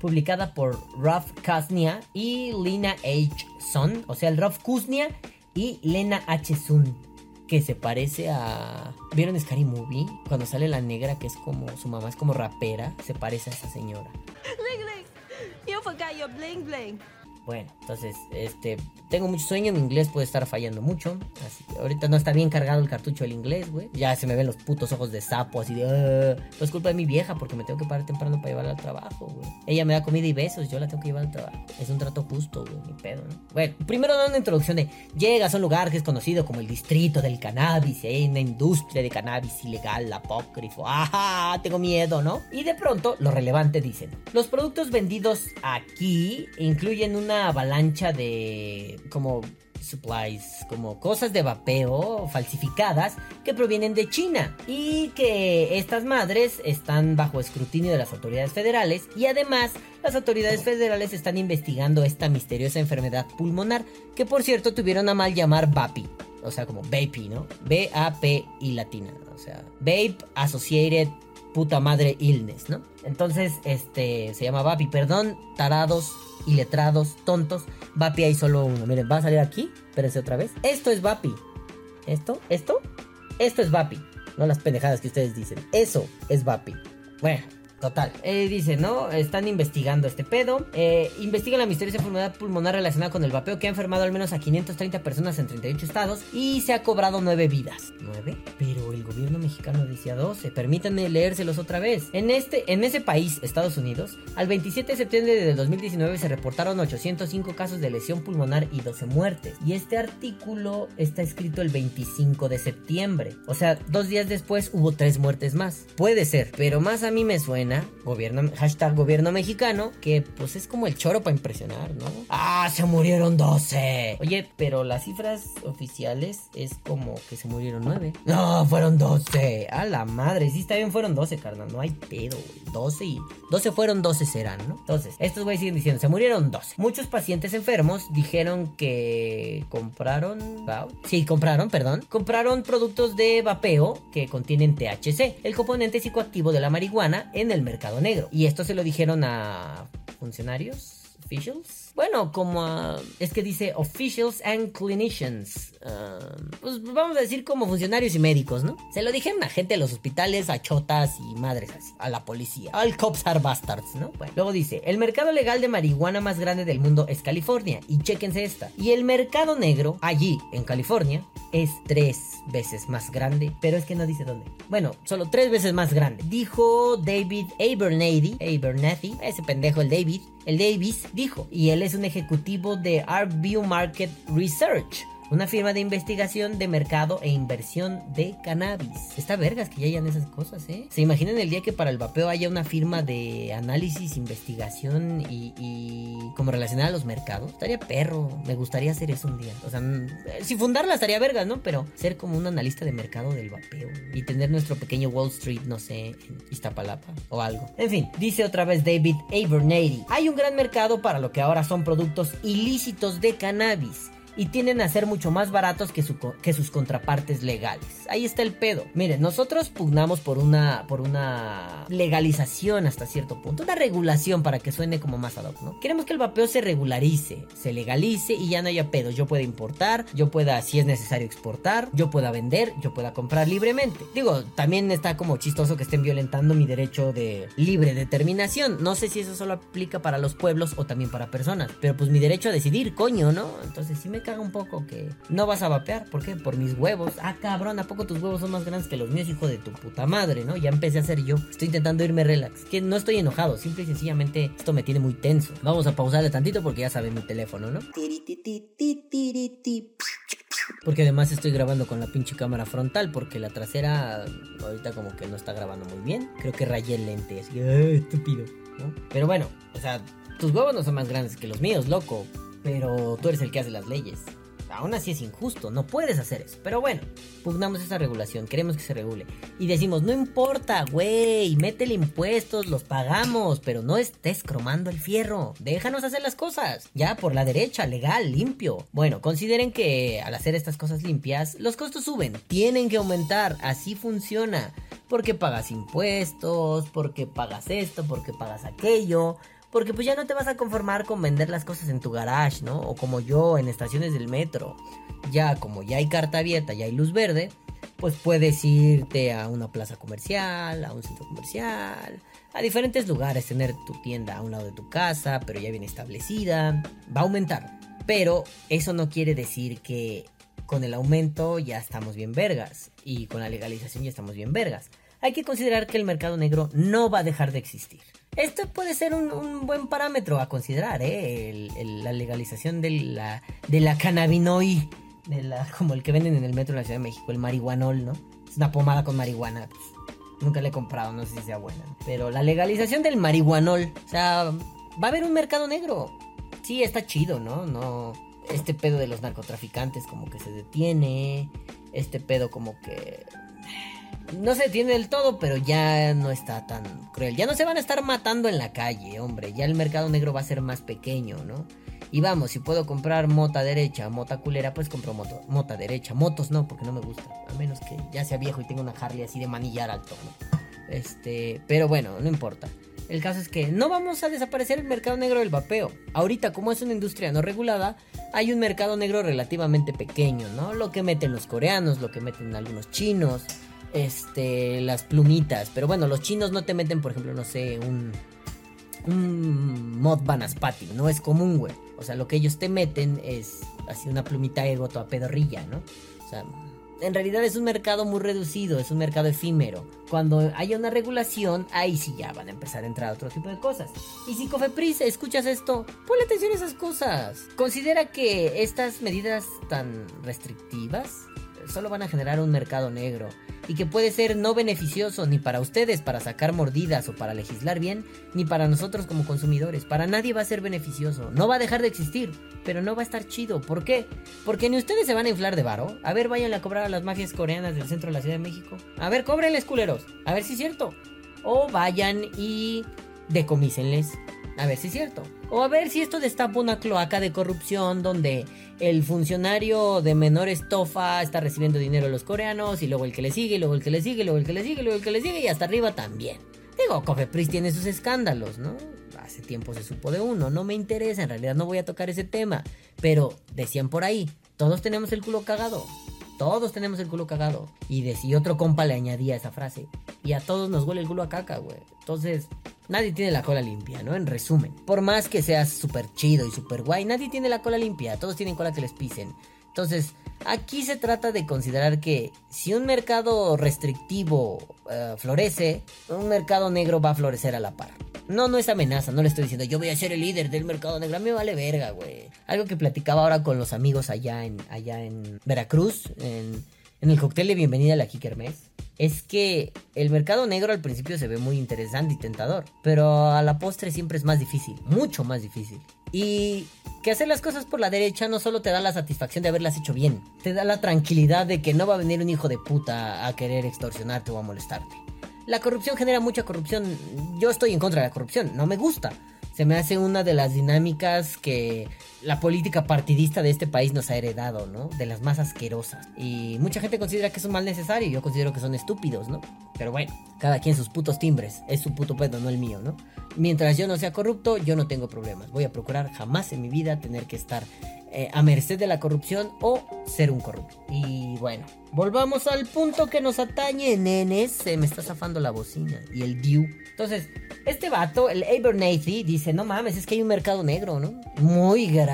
S1: publicada por Ralph Kuznia y Lena H. Sun, o sea, el Ralph Kuznia y Lena H. Sun que se parece a. ¿Vieron Scary Movie? Cuando sale la negra que es como. Su mamá es como rapera. Se parece a esa señora.
S4: Bling, bling. You forgot your bling, bling.
S1: Bueno, entonces, este, tengo mucho sueño, mi inglés puede estar fallando mucho, así que ahorita no está bien cargado el cartucho del inglés, güey. Ya se me ven los putos ojos de sapo, así de, uh, pues culpa de mi vieja porque me tengo que parar temprano para llevarla al trabajo, güey. Ella me da comida y besos, yo la tengo que llevar al trabajo. Es un trato justo, güey, mi pedo, ¿no? Bueno, primero dando una introducción de, llegas a un lugar que es conocido como el distrito del cannabis, una industria de cannabis ilegal, apócrifo, ajá, tengo miedo, ¿no? Y de pronto, lo relevante dicen, los productos vendidos aquí incluyen una avalancha de como supplies, como cosas de vapeo falsificadas que provienen de China y que estas madres están bajo escrutinio de las autoridades federales y además las autoridades federales están investigando esta misteriosa enfermedad pulmonar que por cierto tuvieron a mal llamar VAPI, o sea como VAPI, ¿no? B-A-P y latina, o sea, Vape Associated puta madre illness, ¿no? Entonces, este, se llama VAPI, perdón, tarados, iletrados, tontos, VAPI hay solo uno, miren, va a salir aquí, espérense otra vez, esto es VAPI, esto, esto, esto es VAPI, no las pendejadas que ustedes dicen, eso es VAPI, bueno. Total. Eh, dice, ¿no? Están investigando este pedo. Eh, investigan la misteriosa enfermedad pulmonar relacionada con el vapeo que ha enfermado al menos a 530 personas en 38 estados y se ha cobrado 9 vidas. ¿9? Pero el gobierno mexicano decía 12. Permítanme leérselos otra vez. En, este, en ese país, Estados Unidos, al 27 de septiembre de 2019 se reportaron 805 casos de lesión pulmonar y 12 muertes. Y este artículo está escrito el 25 de septiembre. O sea, dos días después hubo 3 muertes más. Puede ser, pero más a mí me suena gobierno, hashtag gobierno mexicano, que pues es como el choro para impresionar, ¿no? ¡Ah, se murieron 12! Oye, pero las cifras oficiales es como que se murieron 9. No, fueron 12. A la madre, sí está bien, fueron 12, carnal, no hay pedo, güey. 12 y 12 fueron 12 serán, ¿no? Entonces, estos güeyes siguen diciendo, se murieron 12. Muchos pacientes enfermos dijeron que compraron, wow, sí, compraron, perdón, compraron productos de vapeo que contienen THC, el componente psicoactivo de la marihuana en el mercado negro. Y esto se lo dijeron a funcionarios, officials. Bueno, como a, es que dice officials and clinicians. Uh, pues vamos a decir como funcionarios y médicos, ¿no? Se lo dijeron a gente de los hospitales, a chotas y madres así, a la policía, al cops are bastards, ¿no? Bueno, luego dice, el mercado legal de marihuana más grande del mundo es California, y chéquense esta. Y el mercado negro, allí, en California, es tres veces más grande, pero es que no dice dónde. Bueno, solo tres veces más grande. Dijo David Abernathy, Abernathy, ese pendejo el David, el Davis, dijo, y él es un ejecutivo de Artview Market Research una firma de investigación de mercado e inversión de cannabis. Está vergas que ya hayan esas cosas, ¿eh? ¿Se imaginan el día que para el vapeo haya una firma de análisis, investigación y, como relacionada a los mercados? Estaría perro. Me gustaría hacer eso un día. O sea, mm, si fundarla estaría vergas, ¿no? Pero ser como un analista de mercado del vapeo y tener nuestro pequeño Wall Street, no sé, en Iztapalapa o algo. En fin, dice otra vez David Abernathy. Hay un gran mercado para lo que ahora son productos ilícitos de cannabis y tienden a ser mucho más baratos que, que, sus contrapartes legales. Ahí está el pedo. Miren, nosotros pugnamos por una, por una legalización hasta cierto punto, una regulación para que suene como más ad hoc, ¿no? Queremos que el vapeo se regularice, se legalice y ya no haya pedos. Yo pueda importar, yo pueda, si es necesario, exportar, yo pueda vender, yo pueda comprar libremente. Digo, también está como chistoso que estén violentando mi derecho de libre determinación. No sé si eso solo aplica para los pueblos o también para personas, pero pues mi derecho a decidir, coño, ¿no? Entonces sí me caga un poco que no vas a vapear. ¿Por qué? Por mis huevos. Ah, cabrón, ¿a poco tus huevos son más grandes que los míos, hijo de tu puta madre, no? Ya empecé a hacer yo. Estoy intentando irme relax. Que no estoy enojado, simple y sencillamente esto me tiene muy tenso. Vamos a pausarle tantito porque ya saben mi teléfono, ¿no? Porque además estoy grabando con la pinche cámara frontal porque la trasera ahorita como que no está grabando muy bien. Creo que rayé el lente, así, estúpido. Pero bueno, o sea, tus huevos no son más grandes que los míos, loco pero tú eres el que hace las leyes. Aún así es injusto, no puedes hacer eso. Pero bueno, pugnamos esa regulación, queremos que se regule. Y decimos, no importa, güey, métele impuestos, los pagamos, pero no estés cromando el fierro. Déjanos hacer las cosas. Ya, por la derecha, legal, limpio. Bueno, consideren que al hacer estas cosas limpias, los costos suben. Tienen que aumentar, así funciona. Porque pagas impuestos, porque pagas esto, porque pagas aquello. Porque pues ya no te vas a conformar con vender las cosas en tu garage, ¿no? O como yo en estaciones del metro. Ya como ya hay carta abierta, ya hay luz verde, pues puedes irte a una plaza comercial, a un centro comercial, a diferentes lugares, tener tu tienda a un lado de tu casa, pero ya bien establecida. Va a aumentar. Pero eso no quiere decir que con el aumento ya estamos bien vergas y con la legalización ya estamos bien vergas. Hay que considerar que el mercado negro no va a dejar de existir. Esto puede ser un, buen parámetro a considerar, ¿eh? la legalización de la, de la cannabinoid, de la, como el que venden en el metro de la Ciudad de México, el marihuanol, ¿no? Es una pomada con marihuana. nunca la he comprado, no sé si sea buena. Pero la legalización del marihuanol, o sea, va a haber un mercado negro. Sí, está chido, ¿no? No, este pedo de los narcotraficantes como que se detiene, este pedo como que no se detiene del todo, pero ya no está tan cruel. Ya no se van a estar matando en la calle, hombre. Ya el mercado negro va a ser más pequeño, ¿no? Y vamos, si puedo comprar mota derecha, mota culera, pues compro moto, mota derecha. Motos no, porque no me gusta. A menos que ya sea viejo y tenga una Harley así de manillar alto, ¿no? Este, pero bueno, no importa. El caso es que no vamos a desaparecer el mercado negro del vapeo. Ahorita, como es una industria no regulada, hay un mercado negro relativamente pequeño, ¿no? Lo que meten los coreanos, lo que meten algunos chinos, este, las plumitas. Pero bueno, los chinos no te meten, por ejemplo, no sé, un, un mod banaspati, no es común, güey. O sea, lo que ellos te meten es así una plumita ego toda pedorrilla, ¿no? O sea, en realidad es un mercado muy reducido, es un mercado efímero. Cuando haya una regulación, ahí sí ya van a empezar a entrar otro tipo de cosas. Y si Cofepris escuchas esto, ponle atención a esas cosas. Considera que estas medidas tan restrictivas solo van a generar un mercado negro y que puede ser no beneficioso ni para ustedes para sacar mordidas o para legislar bien, ni para nosotros como consumidores. Para nadie va a ser beneficioso. No va a dejar de existir, pero no va a estar chido. ¿Por qué? Porque ni ustedes se van a inflar de varo. A ver, váyanle a cobrar a las mafias coreanas del centro de la Ciudad de México. A ver, cóbrenles culeros. A ver si es cierto. O vayan y decomísenles. A ver si es cierto. O a ver si esto destapa una cloaca de corrupción donde el funcionario de menor estofa está recibiendo dinero de los coreanos y luego el que le sigue, y luego el que le sigue, y luego el que le sigue, y luego el que le sigue y hasta arriba también. Digo, Cofepris tiene sus escándalos, ¿no? Hace tiempo se supo de uno, no me interesa, en realidad no voy a tocar ese tema. Pero decían por ahí, todos tenemos el culo cagado. Todos tenemos el culo cagado. Y, de, otro compa le añadía esa frase. Y a todos nos huele el culo a caca, güey. Entonces, nadie tiene la cola limpia, ¿no? En resumen. Por más que seas súper chido y súper guay, nadie tiene la cola limpia. Todos tienen cola que les pisen. Entonces, aquí se trata de considerar que si un mercado restrictivo eh, florece, un mercado negro va a florecer a la par. No, no es amenaza, no le estoy diciendo yo voy a ser el líder del mercado negro. A mí me vale verga, güey. Algo que platicaba ahora con los amigos allá en, allá en Veracruz, en, el cóctel de bienvenida a la Kikermes, es que el mercado negro al principio se ve muy interesante y tentador, pero a la postre siempre es más difícil, mucho más difícil. Y que hacer las cosas por la derecha no solo te da la satisfacción de haberlas hecho bien, te da la tranquilidad de que no va a venir un hijo de puta a querer extorsionarte o a molestarte. La corrupción genera mucha corrupción. Yo estoy en contra de la corrupción, no me gusta. Se me hace una de las dinámicas que la política partidista de este país nos ha heredado, ¿no? De las más asquerosas. Y mucha gente considera que es un mal necesario, yo considero que son estúpidos, ¿no? Pero bueno, cada quien sus putos timbres, es su puto pedo, no el mío, ¿no? Mientras yo no sea corrupto, yo no tengo problemas. Voy a procurar jamás en mi vida tener que estar eh, a merced de la corrupción o ser un corrupto. Y bueno, volvamos al punto que nos atañe, nenes. Se me está zafando la bocina y el Dew. Entonces, este vato, el Abernathy, dice, no mames, es que hay un mercado negro, ¿no? Muy grande.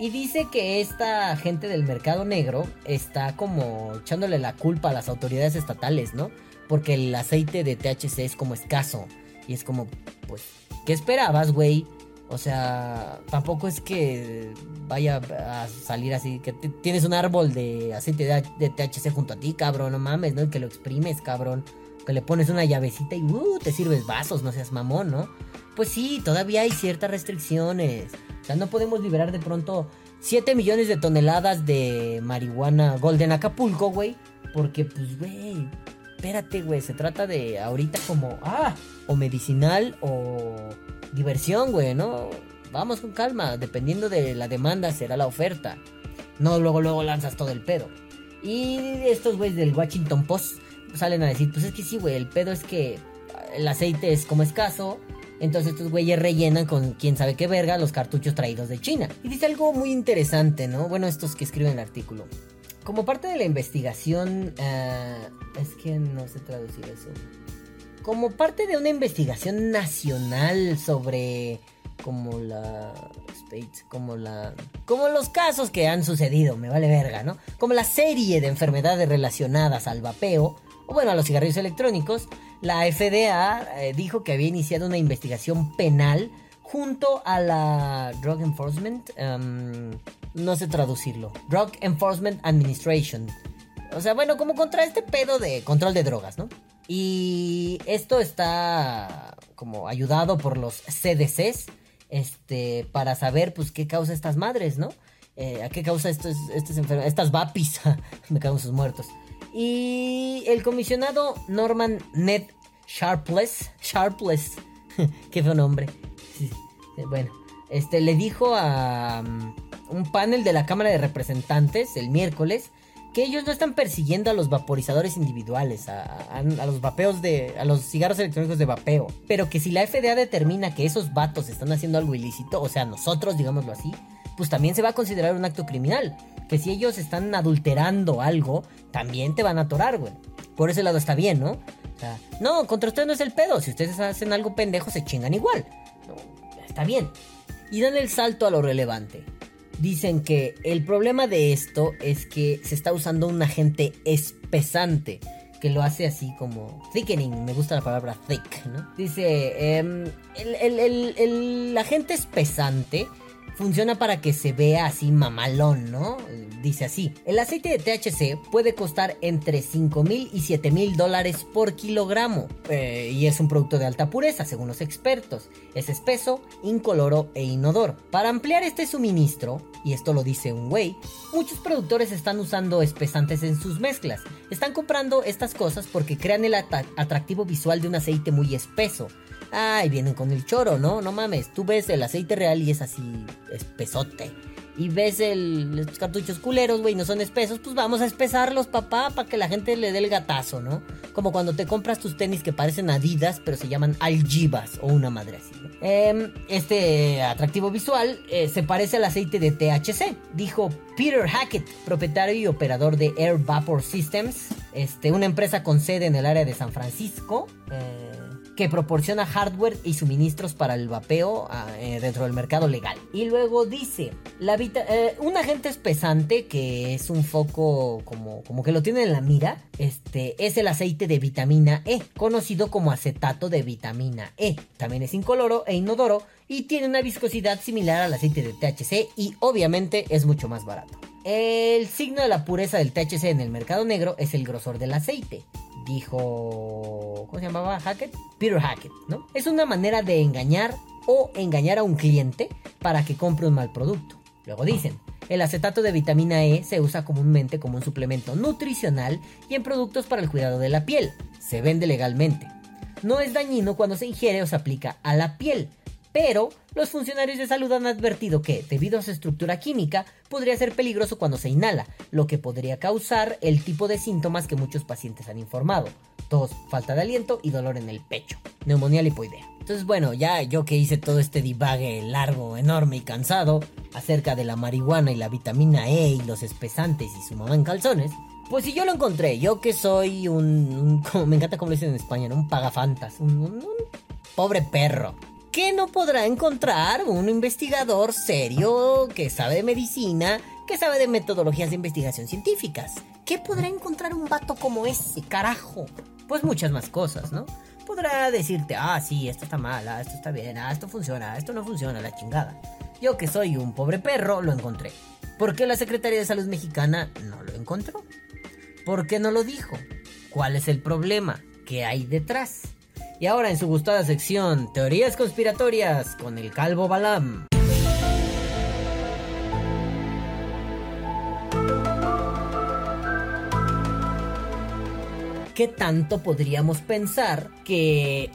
S1: Y dice que esta gente del mercado negro está como echándole la culpa a las autoridades estatales, ¿no? Porque el aceite de THC es como escaso. Y es como, pues, ¿qué esperabas, güey? O sea, tampoco es que vaya a salir así, que tienes un árbol de aceite de, THC junto a ti, cabrón, no mames, ¿no? Que lo exprimes, cabrón. Que le pones una llavecita y uh, te sirves vasos, no seas mamón, ¿no? Pues sí, todavía hay ciertas restricciones. O sea, no podemos liberar de pronto 7 millones de toneladas de marihuana Golden Acapulco, güey. Porque, pues, güey, espérate, güey, se trata de ahorita como, ah, o medicinal o diversión, güey, ¿no? Vamos con calma, dependiendo de la demanda será la oferta. No luego, luego lanzas todo el pedo. Y estos güeyes del Washington Post salen a decir, pues es que sí, güey, el pedo es que el aceite es como escaso. Entonces estos güeyes rellenan con quién sabe qué verga los cartuchos traídos de China. Y dice algo muy interesante, ¿no? Bueno, estos que escriben el artículo. Como parte de la investigación... Uh, es que no sé traducir eso. Como parte de una investigación nacional sobre como la como la como los casos que han sucedido, me vale verga, ¿no? Como la serie de enfermedades relacionadas al vapeo o bueno, a los cigarrillos electrónicos, la FDA eh, dijo que había iniciado una investigación penal junto a la Drug Enforcement, um, no sé traducirlo, Drug Enforcement Administration. O sea, bueno, como contra este pedo de control de drogas, ¿no? Y esto está como ayudado por los CDCs, este, para saber pues qué causa estas madres, ¿no? Eh, ¿A qué causa estos, enfermedades? Estas vapis. Me cago en sus muertos. Y el comisionado Norman Ned Sharpless. Sharpless. qué feo nombre. Bueno, este le dijo a um, un panel de la Cámara de Representantes el miércoles que ellos no están persiguiendo a los vaporizadores individuales, a, a- a los vapeos de. a los cigarros electrónicos de vapeo. Pero que si la FDA determina que esos vatos están haciendo algo ilícito, o sea, nosotros, digámoslo así, pues también se va a considerar un acto criminal. Que si ellos están adulterando algo, también te van a atorar, güey. Por ese lado está bien, ¿no? O sea, no, contra ustedes no es el pedo. Si ustedes hacen algo pendejo, se chingan igual. Está bien. Y dan el salto a lo relevante. Dicen que el problema de esto es que se está usando un agente espesante que lo hace así como thickening, me gusta la palabra thick, ¿no? Dice, em, el, el- el- el agente espesante funciona para que se vea así mamalón, ¿no? Dice así, el aceite de THC puede costar entre 5 mil y 7 mil dólares por kilogramo eh, y es un producto de alta pureza, según los expertos. Es espeso, incoloro e inodoro. Para ampliar este suministro, y esto lo dice un güey, muchos productores están usando espesantes en sus mezclas. Están comprando estas cosas porque crean el atractivo visual de un aceite muy espeso. Ay, vienen con el choro, ¿no? No mames, tú ves el aceite real y es así espesote. Y ves el, los cartuchos culeros, güey, no son espesos, pues vamos a espesarlos, papá, para que la gente le dé el gatazo, ¿no? Como cuando te compras tus tenis que parecen Adidas, pero se llaman Algibas o una madre así. ¿no? Em, este atractivo visual eh, se parece al aceite de THC, dijo Peter Hackett, propietario y operador de Air Vapor Systems, este, una empresa con sede en el área de San Francisco. eh, que proporciona hardware y suministros para el vapeo ah, eh, dentro del mercado legal. Y luego dice, la eh, un agente espesante que es un foco como, como que lo tiene en la mira, este es el aceite de vitamina E, conocido como acetato de vitamina E. También es incoloro e inodoro y tiene una viscosidad similar al aceite de THC y obviamente es mucho más barato. El signo de la pureza del THC en el mercado negro es el grosor del aceite dijo. ¿Cómo se llamaba? Hackett? Peter Hackett, ¿no? Es una manera de engañar o engañar a un cliente para que compre un mal producto. Luego dicen. El acetato de vitamina E se usa comúnmente como un suplemento nutricional y en productos para el cuidado de la piel. Se vende legalmente. No es dañino cuando se ingiere o se aplica a la piel, pero los funcionarios de salud han advertido que, debido a su estructura química, podría ser peligroso cuando se inhala, lo que podría causar el tipo de síntomas que muchos pacientes han informado. Tos, falta de aliento y dolor en el pecho. Neumonía lipoidea. Entonces, bueno, ya yo que hice todo este divague largo, enorme y cansado acerca de la marihuana y la vitamina E y los espesantes y su mamá en calzones, pues si yo lo encontré, yo que soy un, como me encanta como lo dicen en España, un pagafantas, un- un pobre perro. ¿Qué no podrá encontrar un investigador serio que sabe de medicina, que sabe de metodologías de investigación científicas? ¿Qué podrá encontrar un vato como ese, carajo? Pues muchas más cosas, ¿no? Podrá decirte, ah, sí, esto está mal, ah, esto está bien, ah, esto funciona, ah, esto no funciona, la chingada. Yo que soy un pobre perro, lo encontré. ¿Por qué la Secretaría de Salud Mexicana no lo encontró? ¿Por qué no lo dijo? ¿Cuál es el problema? ¿Qué hay detrás? Y ahora en su gustada sección, Teorías Conspiratorias con el Calvo Balam. ¿Qué tanto podríamos pensar que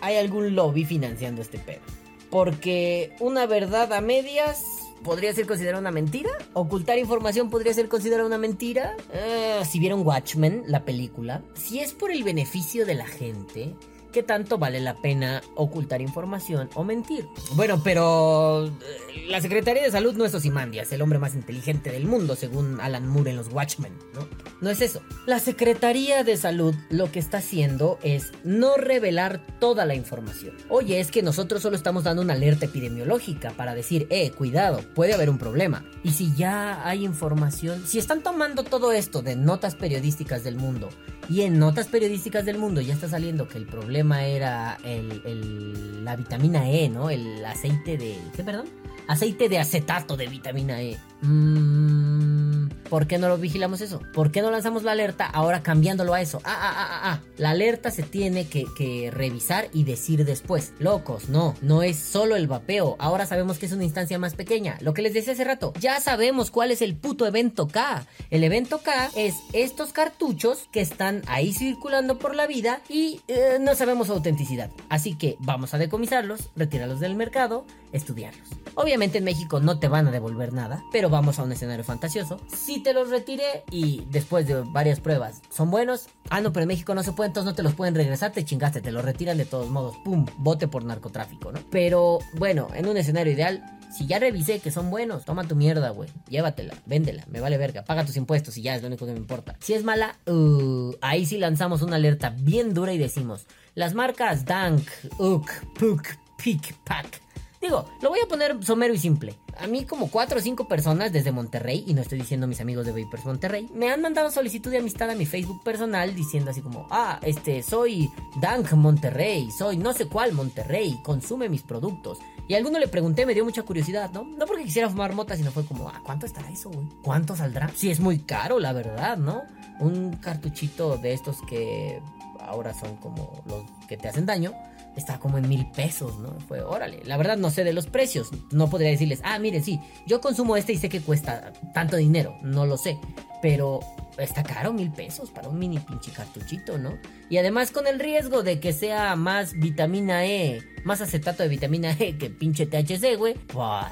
S1: hay algún lobby financiando este pedo? Porque una verdad a medias podría ser considerada una mentira. Ocultar información podría ser considerada una mentira. Eh, si vieron Watchmen, la película, si es por el beneficio de la gente, ¿qué tanto vale la pena ocultar información o mentir? Bueno, pero eh, la Secretaría de Salud no es Osimandias, el hombre más inteligente del mundo, según Alan Moore en los Watchmen, ¿no? No es eso. La Secretaría de Salud lo que está haciendo es no revelar toda la información. Oye, es que nosotros solo estamos dando una alerta epidemiológica para decir, eh, cuidado, puede haber un problema. Y si ya hay información, si están tomando todo esto de notas periodísticas del mundo, y en notas periodísticas del mundo ya está saliendo que el problema era el, el- la vitamina E, ¿no? El aceite de... ¿Qué, perdón? Aceite de acetato de vitamina E. Mm, ¿Por qué no lo vigilamos eso? ¿Por qué no lanzamos la alerta ahora cambiándolo a eso? Ah, ah, ah, ah, ah. La alerta se tiene que, que revisar y decir después. Locos, no, no es solo el vapeo. Ahora sabemos que es una instancia más pequeña. Lo que les decía hace rato, ya sabemos cuál es el puto evento K. El evento K es estos cartuchos que están ahí circulando por la vida y eh, no sabemos su autenticidad. Así que vamos a decomisarlos, retirarlos del mercado, estudiarlos. Obviamente en México no te van a devolver nada, pero vamos a un escenario fantasioso. Si te los retiré y después de varias pruebas son buenos, ah no, pero en México no se puede, entonces no te los pueden regresar, te chingaste, te los retiran de todos modos, pum, bote por narcotráfico, ¿no? Pero bueno, en un escenario ideal, si ya revisé que son buenos, toma tu mierda, güey. Llévatela, véndela, me vale verga. Paga tus impuestos y ya es lo único que me importa. Si es mala, uh, ahí sí lanzamos una alerta bien dura y decimos: las marcas Dank, Uk, Puk, Pick, Pack. Digo, lo voy a poner somero y simple. A mí como cuatro o cinco personas desde Monterrey, y no estoy diciendo mis amigos de Vapers Monterrey, me han mandado solicitud de amistad a mi Facebook personal diciendo así como, ah, este, soy Dank Monterrey, soy no sé cuál Monterrey, consume mis productos. Y a alguno le pregunté, me dio mucha curiosidad, ¿no? No porque quisiera fumar mota, sino fue como, ah, ¿cuánto estará eso, güey? ¿Cuánto saldrá? Sí, es muy caro, la verdad, ¿no? Un cartuchito de estos que ahora son como los que te hacen daño está como en mil pesos, ¿no? Fue, órale, la verdad no sé de los precios, no podría decirles, ah, miren, sí, yo consumo este y sé que cuesta tanto dinero, no lo sé, pero está caro mil pesos para un mini pinche cartuchito, ¿no? Y además con el riesgo de que sea más vitamina E, más acetato de vitamina E que pinche THC, güey, pues,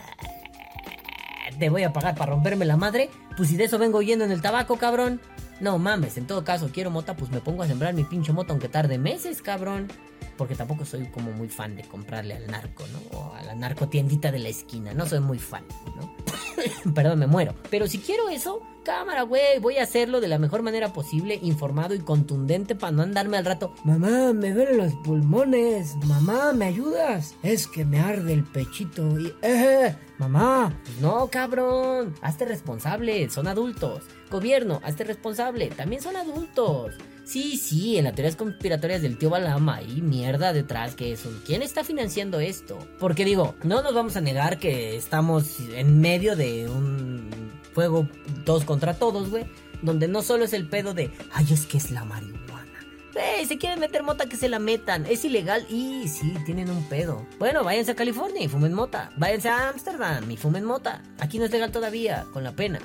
S1: te voy a pagar para romperme la madre, pues si de eso vengo yendo en el tabaco, cabrón. No mames, en todo caso, quiero mota, pues me pongo a sembrar mi pinche mota aunque tarde meses, cabrón porque tampoco soy como muy fan de comprarle al narco, ¿no? O a la narcotiendita de la esquina, no soy muy fan, ¿no? Perdón, me muero. Pero si quiero eso, cámara, güey, voy a hacerlo de la mejor manera posible, informado y contundente para no andarme al rato. Mamá, me duelen los pulmones. Mamá, ¿me ayudas? Es que me arde el pechito y... Eh, mamá. No, cabrón. Hazte responsable, son adultos. Gobierno, hazte responsable, también son adultos. Sí, sí, en las teorías conspiratorias del tío Balama hay mierda detrás que eso. ¿Quién está financiando esto? Porque digo, no nos vamos a negar que estamos en medio de un fuego todos contra todos, güey. Donde no solo es el pedo de, ay, es que es la marihuana. Güey, se quieren meter mota que se la metan. Es ilegal y sí, tienen un pedo. Bueno, váyanse a California y fumen mota. Váyanse a Ámsterdam y fumen mota. Aquí no es legal todavía, con la pena.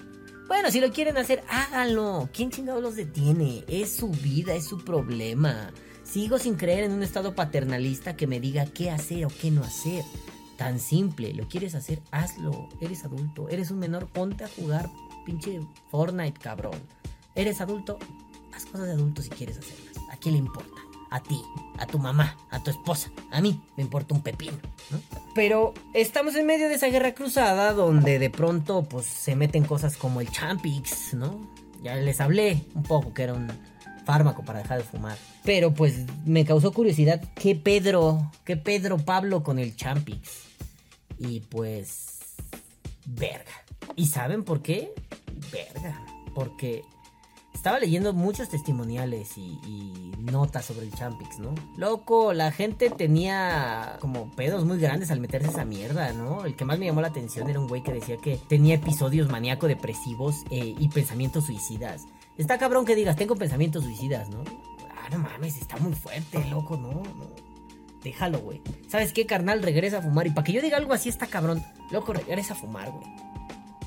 S1: Bueno, si lo quieren hacer, háganlo. ¿Quién chingado los detiene? Es su vida, es su problema. Sigo sin creer en un estado paternalista que me diga qué hacer o qué no hacer. Tan simple, lo quieres hacer, hazlo. Eres adulto, eres un menor, ponte a jugar pinche Fortnite, cabrón. Eres adulto, haz cosas de adulto si quieres hacerlas. ¿A quién le importa? A ti, a tu mamá, a tu esposa. A mí me importa un pepino, ¿no? Pero estamos en medio de esa guerra cruzada donde de pronto pues se meten cosas como el Champix, ¿no? Ya les hablé un poco que era un fármaco para dejar de fumar. Pero pues me causó curiosidad qué Pedro, qué Pedro Pablo con el Champix. Y pues verga. ¿Y saben por qué? Verga, porque estaba leyendo muchos testimoniales y, notas sobre el Champix, ¿no? Loco, la gente tenía como pedos muy grandes al meterse esa mierda, ¿no? El que más me llamó la atención era un güey que decía que tenía episodios maníaco-depresivos eh, y pensamientos suicidas. Está cabrón que digas, tengo pensamientos suicidas, ¿no? Ah, no mames, está muy fuerte, loco, no, no. Déjalo, güey. ¿Sabes qué, carnal? Regresa a fumar. Y para que yo diga algo así, está cabrón. Loco, regresa a fumar, güey.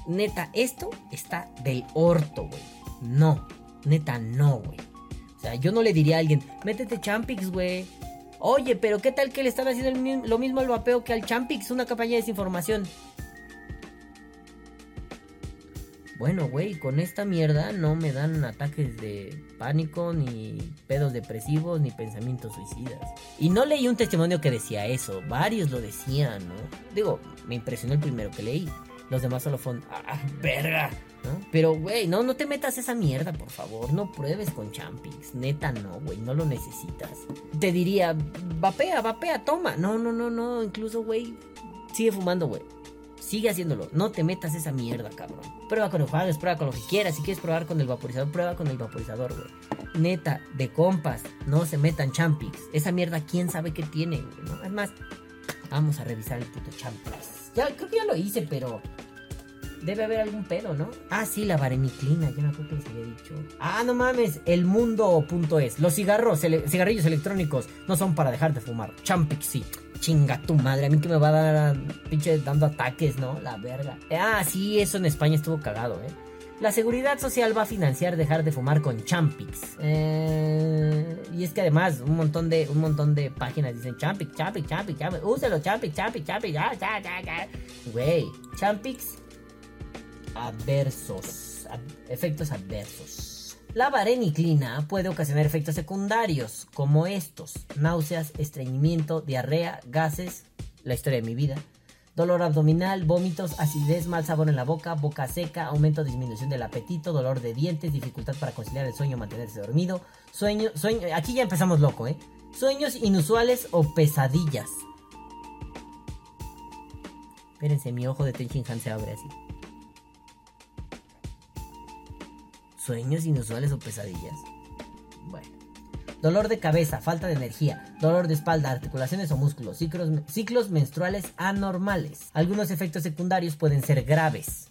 S1: Neta, esto está del orto, güey. No. Neta, no, güey. O sea, yo no le diría a alguien, métete Champix, güey. Oye, pero ¿qué tal que le están haciendo lo mismo al vapeo que al Champix? Una campaña de desinformación. Bueno, güey, con esta mierda no me dan ataques de pánico, ni pedos depresivos, ni pensamientos suicidas. Y no leí un testimonio que decía eso, varios lo decían, ¿no? Digo, me impresionó el primero que leí. Los demás solo fueron, ¡ah, verga! ¿no? Pero, güey, no, no te metas esa mierda, por favor. No pruebes con Champix. Neta, no, güey, no lo necesitas. Te diría, vapea, vapea, toma. No, no, no, no. Incluso, güey, sigue fumando, güey. Sigue haciéndolo. No te metas esa mierda, cabrón. Prueba con enjuagues, prueba con lo que quieras. Si quieres probar con el vaporizador, prueba con el vaporizador, güey. Neta, de compas, no se metan Champix. Esa mierda, quién sabe qué tiene, güey, ¿no? Es más, vamos a revisar el puto Champix. Ya, creo que ya lo hice, pero Debe haber algún pedo, ¿no? Ah, sí, la vareniclina, ya no creo que les había dicho. Ah, no mames, el mundo.es. Los cigarros, ele- cigarrillos electrónicos no son para dejar de fumar. Champix sí. Chinga tu madre, a mí que me va a dar pinche dando ataques, ¿no? La verga. Ah, sí, eso en España estuvo cagado, ¿eh? La seguridad social va a financiar dejar de fumar con Champix. Eh, y es que además un montón de un montón de páginas dicen Champix, Champix, Champix, Champix, úsalo Champix, Champix, Champix, ya, ya, ya, ya. Güey, Champix adversos, ad- efectos adversos. La vareniclina puede ocasionar efectos secundarios como estos: náuseas, estreñimiento, diarrea, gases, la historia de mi vida, dolor abdominal, vómitos, acidez, mal sabor en la boca, boca seca, aumento o disminución del apetito, dolor de dientes, dificultad para conciliar el sueño mantenerse dormido, sueño, sueño, aquí ya empezamos loco, ¿eh? Sueños inusuales o pesadillas. Espérense, mi ojo de Tenchin Han se abre así. Sueños inusuales o pesadillas. Bueno. Dolor de cabeza, falta de energía, dolor de espalda, articulaciones o músculos, ciclos, menstruales anormales. Algunos efectos secundarios pueden ser graves.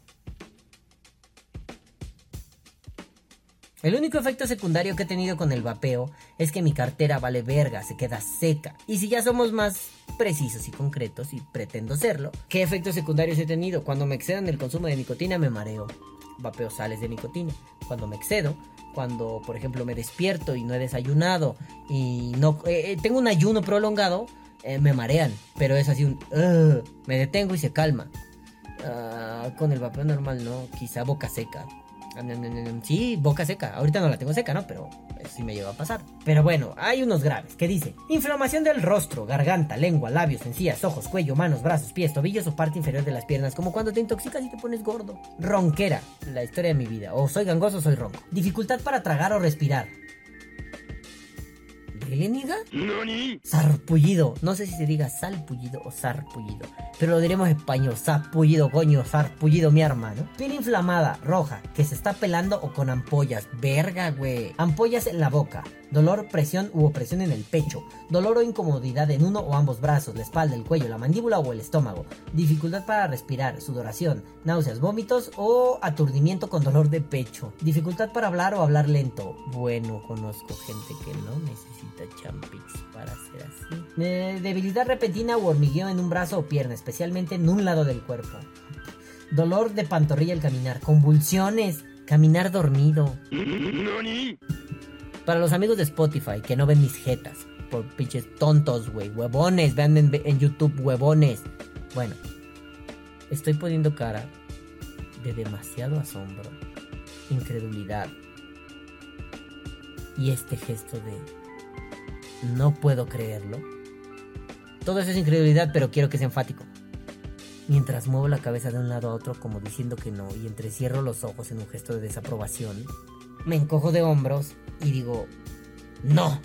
S1: El único efecto secundario que he tenido con el vapeo es que mi cartera vale verga, se queda seca. Y si ya somos más precisos y concretos, y pretendo serlo, ¿qué efectos secundarios he tenido? Cuando me excedo en el consumo de nicotina me mareo. Vapeo sales de nicotina. Cuando me excedo, cuando por ejemplo me despierto y no he desayunado y no eh, eh, tengo un ayuno prolongado, eh, me marean. Pero es así un... "Ugh", me detengo y se calma. Ah, con el vapeo normal no, quizá boca seca. Sí, boca seca. Ahorita no la tengo seca, ¿no? Pero eso sí me llegó a pasar. Pero bueno, hay unos graves que dice: inflamación del rostro, garganta, lengua, labios, encías, ojos, cuello, manos, brazos, pies, tobillos o parte inferior de las piernas, como cuando te intoxicas y te pones gordo. Ronquera, la historia de mi vida. O soy gangoso o soy ronco. Dificultad para tragar o respirar. ¿Really, niga? Sarpullido. No sé si se diga salpullido o sarpullido. Pero lo diremos en español. Sarpullido, coño. Sarpullido, mi hermano. Piel inflamada, roja, que se está pelando o con ampollas. Verga, güey. Ampollas en la boca. Dolor, presión u opresión en el pecho. Dolor o incomodidad en uno o ambos brazos, la espalda, el cuello, la mandíbula o el estómago. Dificultad para respirar, sudoración, náuseas, vómitos o aturdimiento con dolor de pecho. Dificultad para hablar o hablar lento. Bueno, conozco gente que no necesita champix para ser así. Eh, debilidad repentina u hormigueo en un brazo o pierna, especialmente en un lado del cuerpo. Dolor de pantorrilla al caminar, convulsiones, caminar dormido. Para los amigos de Spotify que no ven mis jetas, por pinches tontos, güey, huevones, vean en, en YouTube, huevones. Bueno, estoy poniendo cara de demasiado asombro, incredulidad y este gesto de no puedo creerlo. Todo eso es incredulidad, pero quiero que sea enfático. Mientras muevo la cabeza de un lado a otro como diciendo que no y entrecierro los ojos en un gesto de desaprobación, me encojo de hombros y digo, no.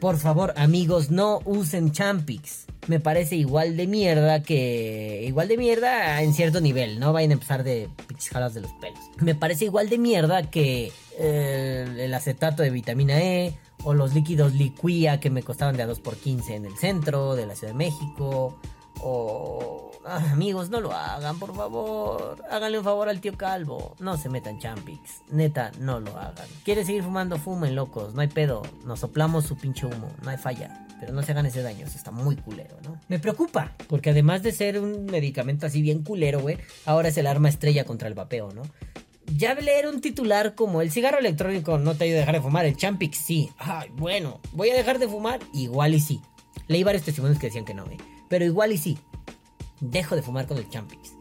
S1: Por favor, amigos, no usen Champix. Me parece igual de mierda que... Igual de mierda en cierto nivel, no vayan a empezar de pinches jalas de los pelos. Me parece igual de mierda que eh, el acetato de vitamina E o los líquidos liquía que me costaban de a 2x15 en el centro de la Ciudad de México. O... Ah, amigos, no lo hagan, por favor. Háganle un favor al tío Calvo. No se metan champix. Neta, no lo hagan. ¿Quieren seguir fumando? Fumen, locos. No hay pedo. Nos soplamos su pinche humo. No hay falla. Pero no se hagan ese daño. Está muy culero, ¿no? Me preocupa. Porque además de ser un medicamento así bien culero, güey, ahora es el arma estrella contra el vapeo, ¿no? Ya leer un titular como el cigarro electrónico no te ayuda a dejar de fumar, el Champix sí. Ay, bueno, voy a dejar de fumar, igual y sí. Leí varios testimonios que decían que no, ¿eh? Pero igual y sí. Dejo de fumar con el Champix.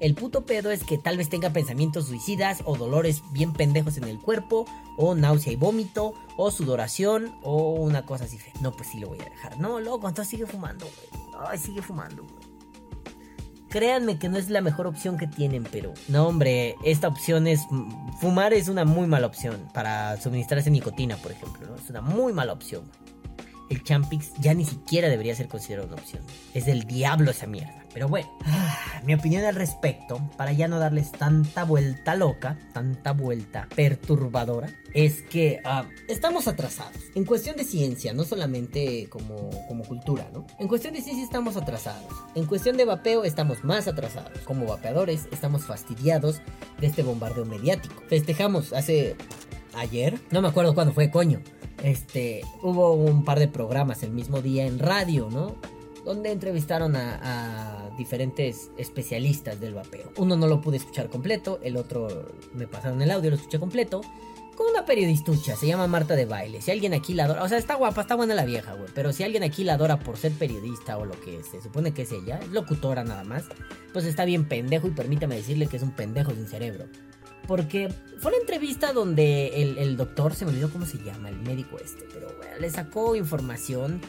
S1: El puto pedo es que tal vez tenga pensamientos suicidas o dolores bien pendejos en el cuerpo, o náusea y vómito, o sudoración, o una cosa así. No, pues sí lo voy a dejar. No, loco, entonces sigue fumando, güey. Ay, sigue fumando, güey. Créanme que no es la mejor opción que tienen, pero no, hombre, esta opción es fumar es una muy mala opción para suministrarse nicotina, por ejemplo, ¿no? Es una muy mala opción. el Champix ya ni siquiera debería ser considerado una opción. Es del diablo esa mierda. Pero bueno, mi opinión al respecto, para ya no darles tanta vuelta loca, tanta vuelta perturbadora, es que ah, estamos atrasados. En cuestión de ciencia, no solamente como, como cultura, ¿no? En cuestión de ciencia estamos atrasados. En cuestión de vapeo estamos más atrasados. Como vapeadores estamos fastidiados de este bombardeo mediático. Festejamos hace ayer, no me acuerdo cuándo fue, coño. Este, hubo un par de programas el mismo día en radio, ¿no? Donde entrevistaron a, diferentes especialistas del vapeo. Uno no lo pude escuchar completo, el otro me pasaron el audio, lo escuché completo. Con una periodistucha, se llama Marta de Baile. Si alguien aquí la adora, o sea, está guapa, está buena la vieja, güey. Pero si alguien aquí la adora por ser periodista o lo que se supone que es ella, es locutora nada más, pues está bien pendejo y permítame decirle que es un pendejo sin cerebro. Porque fue una entrevista donde el, el, doctor, se me olvidó cómo se llama, el médico este, pero bueno, le sacó información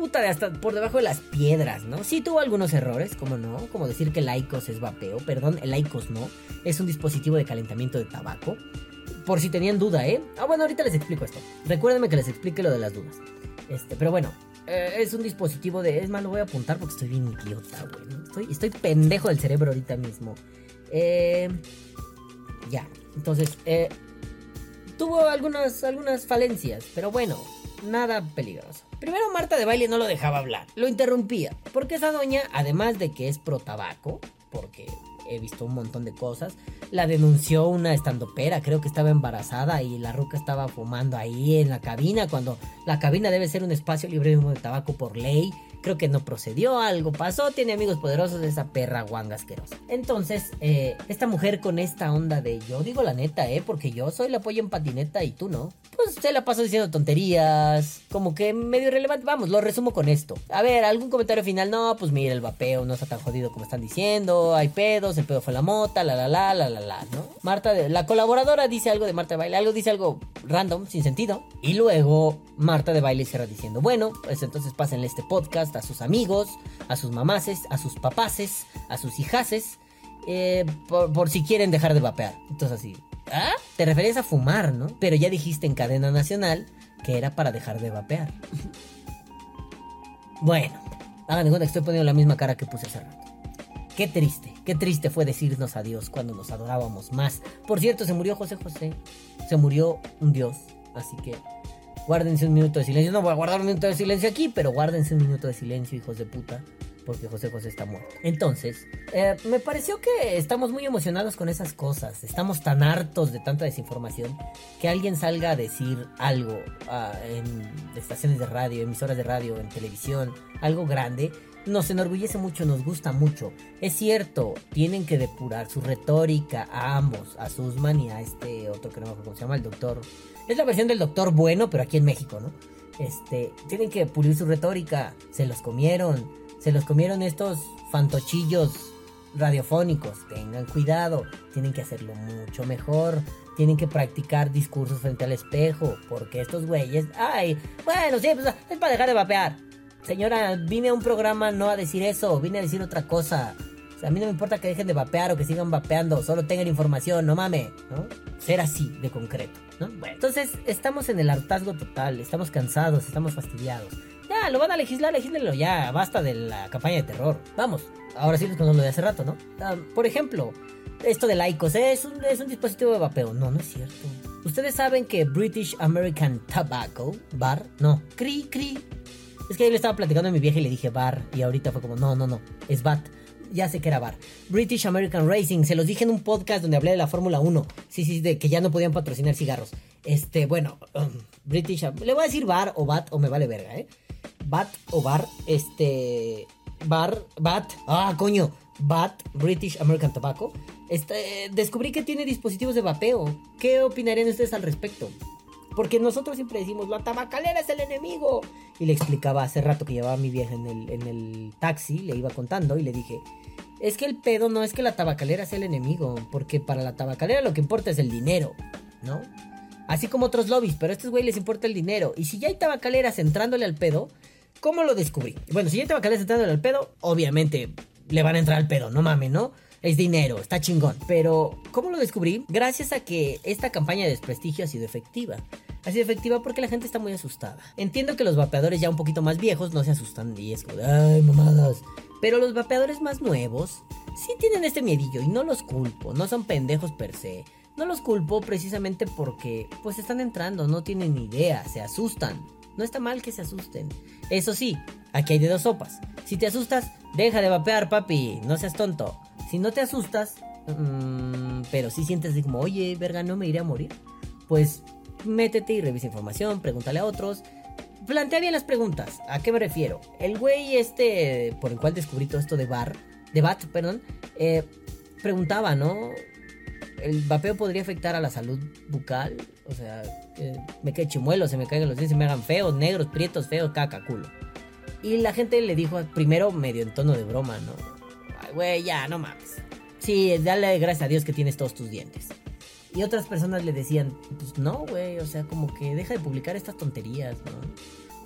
S1: puta de hasta por debajo de las piedras, ¿no? Sí tuvo algunos errores, como no, como decir que el ICOS es vapeo, perdón, el ICOS no, es un dispositivo de calentamiento de tabaco. Por si tenían duda, ¿eh? Ah, bueno, ahorita les explico esto. Recuérdenme que les explique lo de las dudas. Este, pero bueno, eh, es un dispositivo de... Es más, lo voy a apuntar porque estoy bien idiota, güey. Estoy, estoy pendejo del cerebro ahorita mismo. Eh... Ya, entonces, eh, tuvo algunas, algunas falencias, pero bueno, nada peligroso. Primero Marta de Baile no lo dejaba hablar, lo interrumpía, porque esa doña, además de que es pro tabaco, porque he visto un montón de cosas, la denunció una estandopera, creo que estaba embarazada y la ruca estaba fumando ahí en la cabina, cuando la cabina debe ser un espacio libre de tabaco por ley, creo que no procedió, algo pasó, tiene amigos poderosos esa perra guanga asquerosa. Entonces, eh, esta mujer con esta onda de yo digo la neta, eh, porque yo soy la pollo en patineta y tú no. Pues se la pasó diciendo tonterías, como que medio irrelevante. Vamos, lo resumo con esto. A ver, algún comentario final, no, pues mira, el vapeo no está tan jodido como están diciendo, hay pedos, el pedo fue la mota, la la la la la la, ¿no? Marta, de, la colaboradora dice algo de Marta de Baile, algo dice algo random, sin sentido. Y luego Marta de Baile cierra diciendo, bueno, pues entonces pásenle este podcast a sus amigos, a sus mamaces, a sus papaces, a sus hijaces, eh, por, por, si quieren dejar de vapear. Entonces así, ¿ah? Te referías a fumar, ¿no? Pero ya dijiste en cadena nacional que era para dejar de vapear. bueno, hagan de cuenta que estoy poniendo la misma cara que puse hace rato. Qué triste, qué triste fue decirnos adiós cuando nos adorábamos más. Por cierto, se murió José José. Se murió un dios. Así que guárdense un minuto de silencio. No voy a guardar un minuto de silencio aquí, pero guárdense un minuto de silencio, hijos de puta. Porque José José está muerto. Entonces, eh, me pareció que estamos muy emocionados con esas cosas. Estamos tan hartos de tanta desinformación que alguien salga a decir algo uh, en estaciones de radio, emisoras de radio, en televisión, algo grande. Nos enorgullece mucho, nos gusta mucho. Es cierto, tienen que depurar su retórica a ambos, a Susman y a este otro que no me acuerdo cómo se llama, el doctor es la versión del Doctor Bueno, pero aquí en México, ¿no? Este, tienen que pulir su retórica. Se los comieron. Se los comieron estos fantochillos radiofónicos. Tengan cuidado. Tienen que hacerlo mucho mejor. Tienen que practicar discursos frente al espejo. Porque estos güeyes. Ay, bueno, sí, pues es para dejar de vapear. Señora, vine a un programa no a decir eso. Vine a decir otra cosa. O sea, a mí no me importa que dejen de vapear o que sigan vapeando. Solo tengan información, no mames, ¿no? Ser así de concreto. ¿no? Bueno, entonces estamos en el hartazgo total, estamos cansados, estamos fastidiados. Ya, lo van a legislar, legislenlo ya, basta de la campaña de terror. Vamos, ahora sí con lo de hace rato, ¿no? Uh, por ejemplo, esto del ICOS ¿es un, es un dispositivo de vapeo. No, no es cierto. Ustedes saben que British American Tobacco, bar, no, cri, cri. Es que yo le estaba platicando a mi vieja y le dije bar, y ahorita fue como, no, no, no, es bat ya sé que era bar. British American Racing, se los dije en un podcast donde hablé de la Fórmula 1. Sí, sí, de que ya no podían patrocinar cigarros. Este, bueno, um, British. Le voy a decir bar o bat o me vale verga, ¿eh? Bat o bar, este. Bar, bat. Ah, coño. Bat, British American Tobacco. Este, descubrí que tiene dispositivos de vapeo. ¿Qué opinarían ustedes al respecto? Porque nosotros siempre decimos, la tabacalera es el enemigo. Y le explicaba hace rato que llevaba a mi vieja en el, en el taxi, le iba contando y le dije, es que el pedo no es que la tabacalera sea el enemigo, porque para la tabacalera lo que importa es el dinero, ¿no? Así como otros lobbies, pero a estos güey les importa el dinero. Y si ya hay tabacaleras entrándole al pedo, ¿cómo lo descubrí? Bueno, si ya hay tabacaleras entrándole al pedo, obviamente le van a entrar al pedo, no mames, ¿no? es dinero, está chingón. Pero, ¿cómo lo descubrí? Gracias a que esta campaña de desprestigio ha sido efectiva. Sido efectiva porque la gente está muy asustada. Entiendo que los vapeadores ya un poquito más viejos no se asustan y es como, ay, mamadas. Pero los vapeadores más nuevos sí tienen este miedillo y no los culpo, no son pendejos per se. No los culpo precisamente porque pues están entrando, no tienen idea, se asustan. No está mal que se asusten. Eso sí, aquí hay de dos sopas. Si te asustas, deja de vapear, papi, no seas tonto. Si no te asustas, mmm, pero si sientes así como, oye, verga, no me iré a morir, pues métete y revisa información, pregúntale a otros. Plantea bien las preguntas. ¿A qué me refiero? El güey este por el cual descubrí todo esto de bar, de bat, perdón, eh, preguntaba, ¿no? ¿El vapeo podría afectar a la salud bucal? O sea, me quede chimuelo, se me caigan los dientes, se me hagan feos, negros, prietos, feos, caca, culo. Y la gente le dijo primero medio en tono de broma, ¿no? Ay, güey, ya, no mames. Sí, dale gracias a Dios que tienes todos tus dientes. Y otras personas le decían, pues no, güey, o sea, como que deja de publicar estas tonterías, ¿no?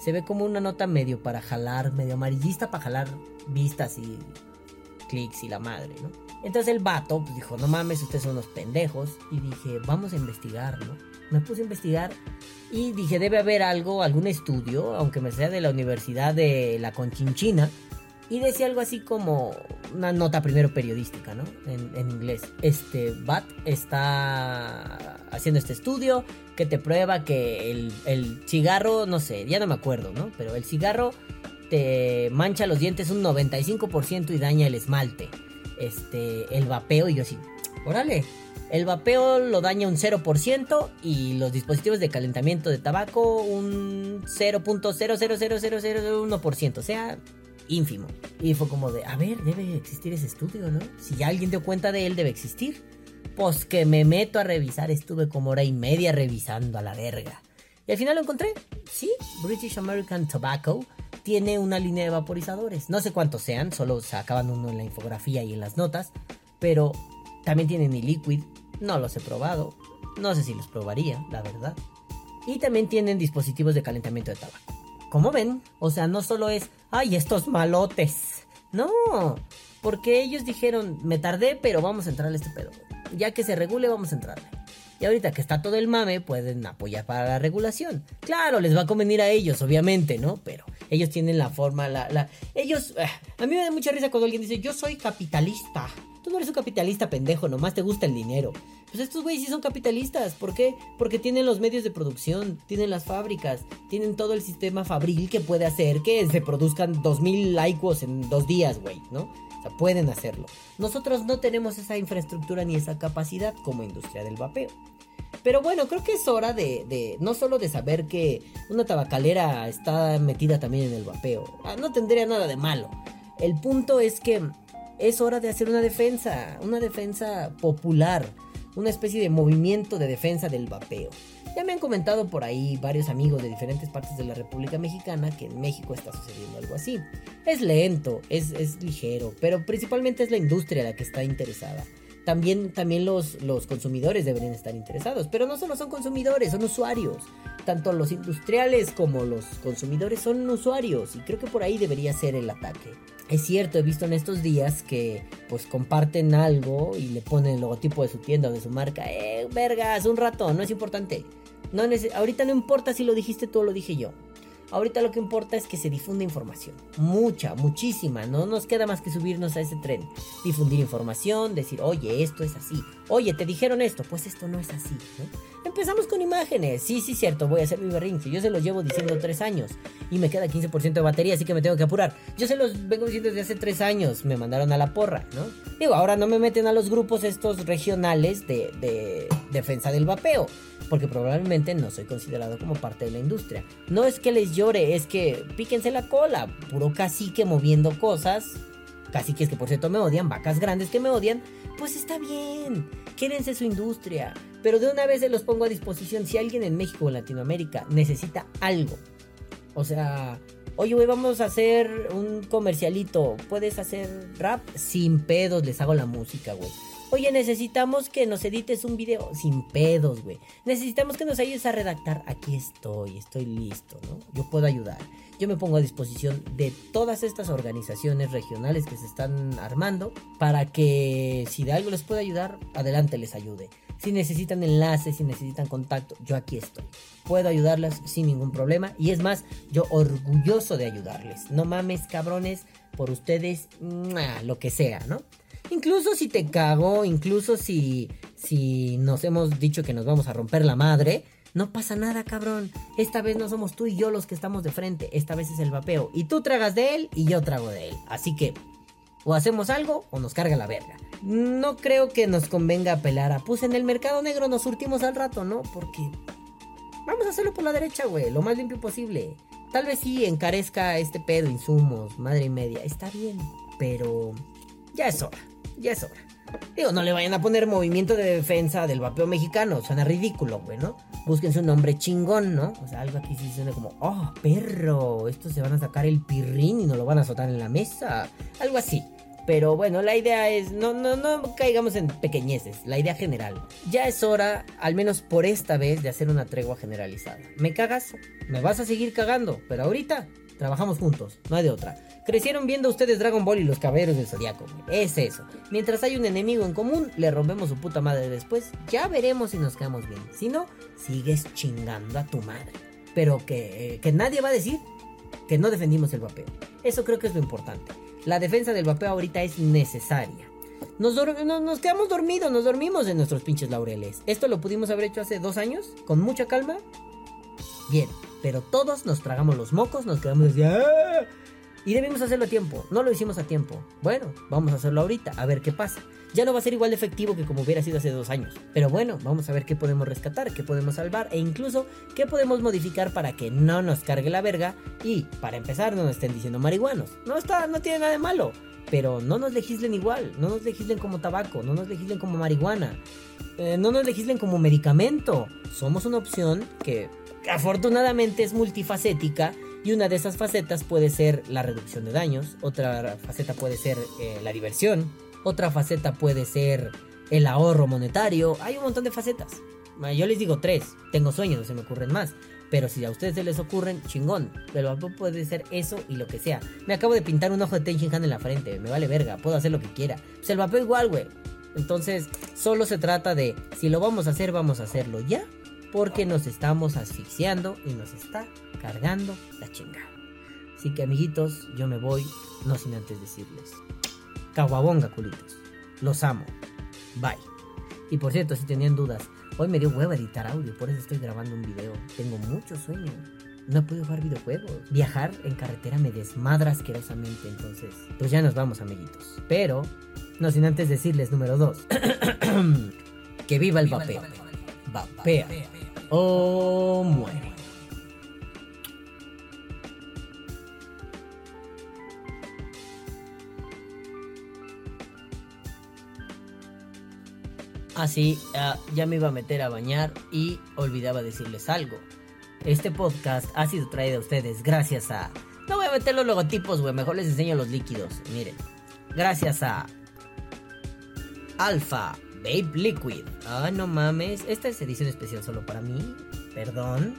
S1: Se ve como una nota medio para jalar, medio amarillista para jalar vistas y clics y la madre, ¿no? Entonces el vato pues, dijo, no mames, ustedes son unos pendejos. Y dije, vamos a investigar, ¿no? Me puse a investigar y dije, debe haber algo, algún estudio, aunque me sea de la Universidad de la Conchinchina. Y decía algo así como una nota primero periodística, ¿no? En, inglés. Este, BAT está haciendo este estudio que te prueba que el, el cigarro, no sé, ya no me acuerdo, ¿no? Pero el cigarro te mancha los dientes un 95% y daña el esmalte. Este, el vapeo y yo así, órale. El vapeo lo daña un 0% y los dispositivos de calentamiento de tabaco un 0.00001%, o sea, ínfimo. Y fue como de, a ver, debe existir ese estudio, ¿no? Si ya alguien dio cuenta de él, debe existir. Pues que me meto a revisar, estuve como hora y media revisando a la verga. Y al final lo encontré. Sí, British American Tobacco tiene una línea de vaporizadores. No sé cuántos sean, solo sacaban uno en la infografía y en las notas. Pero también tienen e-liquid. No los he probado. No sé si los probaría, la verdad. Y también tienen dispositivos de calentamiento de tabaco. Como ven, o sea, no solo es, ay, estos malotes. No, porque ellos dijeron, me tardé, pero vamos a entrarle a este pedo. Ya que se regule, vamos a entrarle. Y ahorita que está todo el mame, pueden apoyar para la regulación. Claro, les va a convenir a ellos, obviamente, ¿no? Pero ellos tienen la forma, la... la... Ellos... eh, a mí me da mucha risa cuando alguien dice, yo soy capitalista. Tú no eres un capitalista pendejo, nomás te gusta el dinero. Pues estos güeyes sí son capitalistas. ¿Por qué? Porque tienen los medios de producción, tienen las fábricas, tienen todo el sistema fabril que puede hacer que se produzcan 2000 laicos en dos días, güey, ¿no? O sea, pueden hacerlo. Nosotros no tenemos esa infraestructura ni esa capacidad como industria del vapeo. Pero bueno, creo que es hora de, de, no solo de saber que una tabacalera está metida también en el vapeo. Ah, No tendría nada de malo. El punto es que es hora de hacer una defensa, una defensa popular, una especie de movimiento de defensa del vapeo. Ya me han comentado por ahí varios amigos de diferentes partes de la República Mexicana que en México está sucediendo algo así. Es lento, es, ligero, pero principalmente es la industria la que está interesada también, también los, los consumidores deberían estar interesados. Pero no solo son consumidores, son usuarios. Tanto los industriales como los consumidores son usuarios. Y creo que por ahí debería ser el ataque. Es cierto, he visto en estos días que pues comparten algo y le ponen el logotipo de su tienda o de su marca. Eh, vergas, un rato, no es importante. No nece- ahorita no importa si lo dijiste tú o lo dije yo. Ahorita lo que importa es que se difunda información. Mucha, muchísima. No nos queda más que subirnos a ese tren. Difundir información, decir, oye, esto es así. Oye, te dijeron esto. Pues esto no es así. ¿no? Empezamos con imágenes. Sí, sí, cierto. Voy a hacer mi berrinche. Yo se los llevo diciendo tres años. Y me queda 15% de batería, así que me tengo que apurar. Yo se los vengo diciendo desde hace tres años. Me mandaron a la porra, ¿no? Digo, ahora no me meten a los grupos estos regionales de, de defensa del vapeo porque probablemente no soy considerado como parte de la industria. No es que les llore, es que píquense la cola, puro cacique moviendo cosas. Caciques que por cierto me odian, vacas grandes que me odian, pues está bien, quédense su industria. Pero de una vez se los pongo a disposición si alguien en México o Latinoamérica necesita algo. O sea, oye, güey, vamos a hacer un comercialito. ¿Puedes hacer rap? Sin pedos, les hago la música, güey. Oye, necesitamos que nos edites un video sin pedos, güey. Necesitamos que nos ayudes a redactar. Aquí estoy, estoy listo, ¿no? Yo puedo ayudar. Yo me pongo a disposición de todas estas organizaciones regionales que se están armando para que si de algo les puedo ayudar, adelante les ayude. Si necesitan enlaces, si necesitan contacto, yo aquí estoy. Puedo ayudarlas sin ningún problema. Y es más, yo orgulloso de ayudarles. No mames, cabrones, por ustedes, lo que sea, ¿no? Incluso si te cago, incluso si, si nos hemos dicho que nos vamos a romper la madre, no pasa nada, cabrón. Esta vez no somos tú y yo los que estamos de frente. Esta vez es el vapeo. Y tú tragas de él y yo trago de él. Así que o hacemos algo o nos carga la verga. No creo que nos convenga apelar a, pues en el mercado negro nos surtimos al rato, ¿no? Porque vamos a hacerlo por la derecha, güey, lo más limpio posible. Tal vez sí encarezca este pedo, insumos, madre y media, está bien, pero ya es hora, ya es hora. Digo, no le vayan a poner movimiento de defensa del vapeo mexicano, suena ridículo, güey, ¿no? Búsquense un nombre chingón, ¿no? O sea, algo aquí sí suena como, oh, perro, estos se van a sacar el pirrín y nos lo van a azotar en la mesa. Algo así. Pero bueno, la idea es, no, no, no caigamos en pequeñeces, la idea general. Ya es hora, al menos por esta vez, de hacer una tregua generalizada. ¿Me cagas? Me vas a seguir cagando, pero ahorita trabajamos juntos, no hay de otra. Crecieron viendo ustedes Dragon Ball y los caballeros del Zodiaco. Es eso. Mientras hay un enemigo en común, le rompemos su puta madre después. Ya veremos si nos quedamos bien. Si no, sigues chingando a tu madre. Pero que, eh, que nadie va a decir que no defendimos el vapeo. Eso creo que es lo importante. La defensa del vapeo ahorita es necesaria. Nos, nos quedamos dormidos, nos dormimos en nuestros pinches laureles. Esto lo pudimos haber hecho hace dos años, con mucha calma. Bien, pero todos nos tragamos los mocos, nos quedamos así. "Ah". Y debimos hacerlo a tiempo. No lo hicimos a tiempo. Bueno, vamos a hacerlo ahorita, a ver qué pasa. Ya no va a ser igual de efectivo que como hubiera sido hace dos años. Pero bueno, vamos a ver qué podemos rescatar, qué podemos salvar e incluso qué podemos modificar para que no nos cargue la verga y para empezar no nos estén diciendo marihuanos. No está, no tiene nada de malo. Pero no nos legislen igual, no nos legislen como tabaco, no nos legislen como marihuana, eh, no nos legislen como medicamento. Somos una opción que afortunadamente es multifacética y una de esas facetas puede ser la reducción de daños, otra faceta puede ser eh, la diversión, otra faceta puede ser el ahorro monetario, hay un montón de facetas. Yo les digo tres, tengo sueños, no se me ocurren más. Pero si a ustedes se les ocurren, chingón. Pero puede ser eso y lo que sea. Me acabo de pintar un ojo de Ten Han en la frente. Me vale verga. Puedo hacer lo que quiera. Pues el vapeo igual, güey. Entonces, solo se trata de si lo vamos a hacer, vamos a hacerlo ya. Porque nos estamos asfixiando y nos está cargando la chingada. Así que, amiguitos, yo me voy, no sin antes decirles: Caguabonga, culitos. Los amo. Bye. Y por cierto, si tenían dudas, hoy me dio hueva editar audio, por eso estoy grabando un video. Tengo mucho sueño. No he podido jugar videojuegos. Viajar en carretera me desmadra asquerosamente, entonces, pues ya nos vamos, amiguitos. Pero, no sin antes decirles, número 2, que viva el vapeo. Vapea o muere. Así, ah, ya me iba a meter a bañar y olvidaba decirles algo. Este podcast ha sido traído a ustedes gracias a... No voy a meter los logotipos, güey, mejor les enseño los líquidos. Miren, gracias a... Alpha Vape Liquid. Ah, no mames, esta es edición especial solo para mí. Perdón.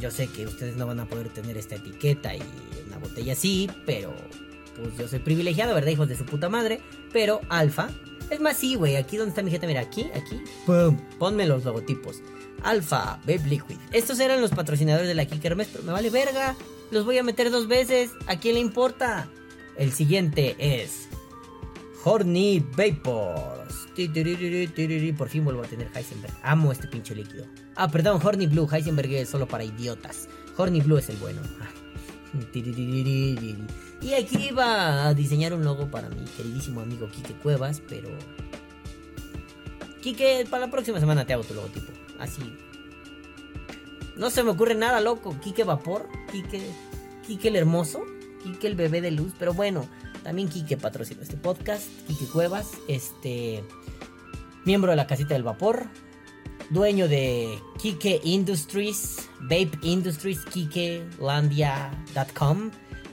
S1: Yo sé que ustedes no van a poder tener esta etiqueta y una botella así, pero pues yo soy privilegiado, ¿verdad, hijos de su puta madre? Pero Alfa, es más, sí, güey, aquí donde está mi jeta, mira, aquí, aquí, pum, ponme los logotipos. Alfa, Vape Liquid. Estos eran los patrocinadores de la Kikermes, pero me vale verga. Los voy a meter dos veces. ¿A quién le importa? El siguiente es Horny Vapors. Por fin vuelvo a tener Heisenberg. Amo este pinche líquido. Ah, perdón, Horny Blue. Heisenberg es solo para idiotas. Horny Blue es el bueno. Ah. Y aquí iba a diseñar un logo para mi queridísimo amigo Quique Cuevas, pero... Quique, para la próxima semana te hago tu logotipo. Así. No se me ocurre nada, loco. Quique Vapor, Quique, Quique el Hermoso, Quique el Bebé de Luz. Pero bueno, también Quique patrocina este podcast. Quique Cuevas, este... Miembro de la Casita del Vapor. Dueño de Kike Industries, Vape Industries, KikeLandia.com.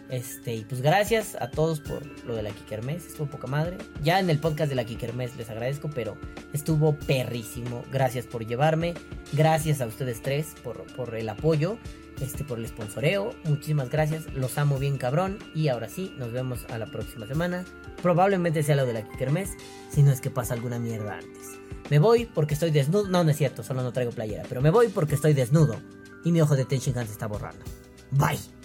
S1: Este, y pues gracias a todos por lo de la Kikermes, estuvo poca madre. Ya en el podcast de la Kikermes les agradezco, pero estuvo perrísimo. Gracias por llevarme, gracias a ustedes tres por, por el apoyo, este, por el sponsoreo. Muchísimas gracias, los amo bien cabrón. Y ahora sí, nos vemos a la próxima semana. Probablemente sea lo de la Kikermes, si no es que pasa alguna mierda. Me voy porque estoy desnudo. No, no es cierto, solo no traigo playera. Pero me voy porque estoy desnudo. Y mi ojo de Tenshinhan se está borrando. Bye.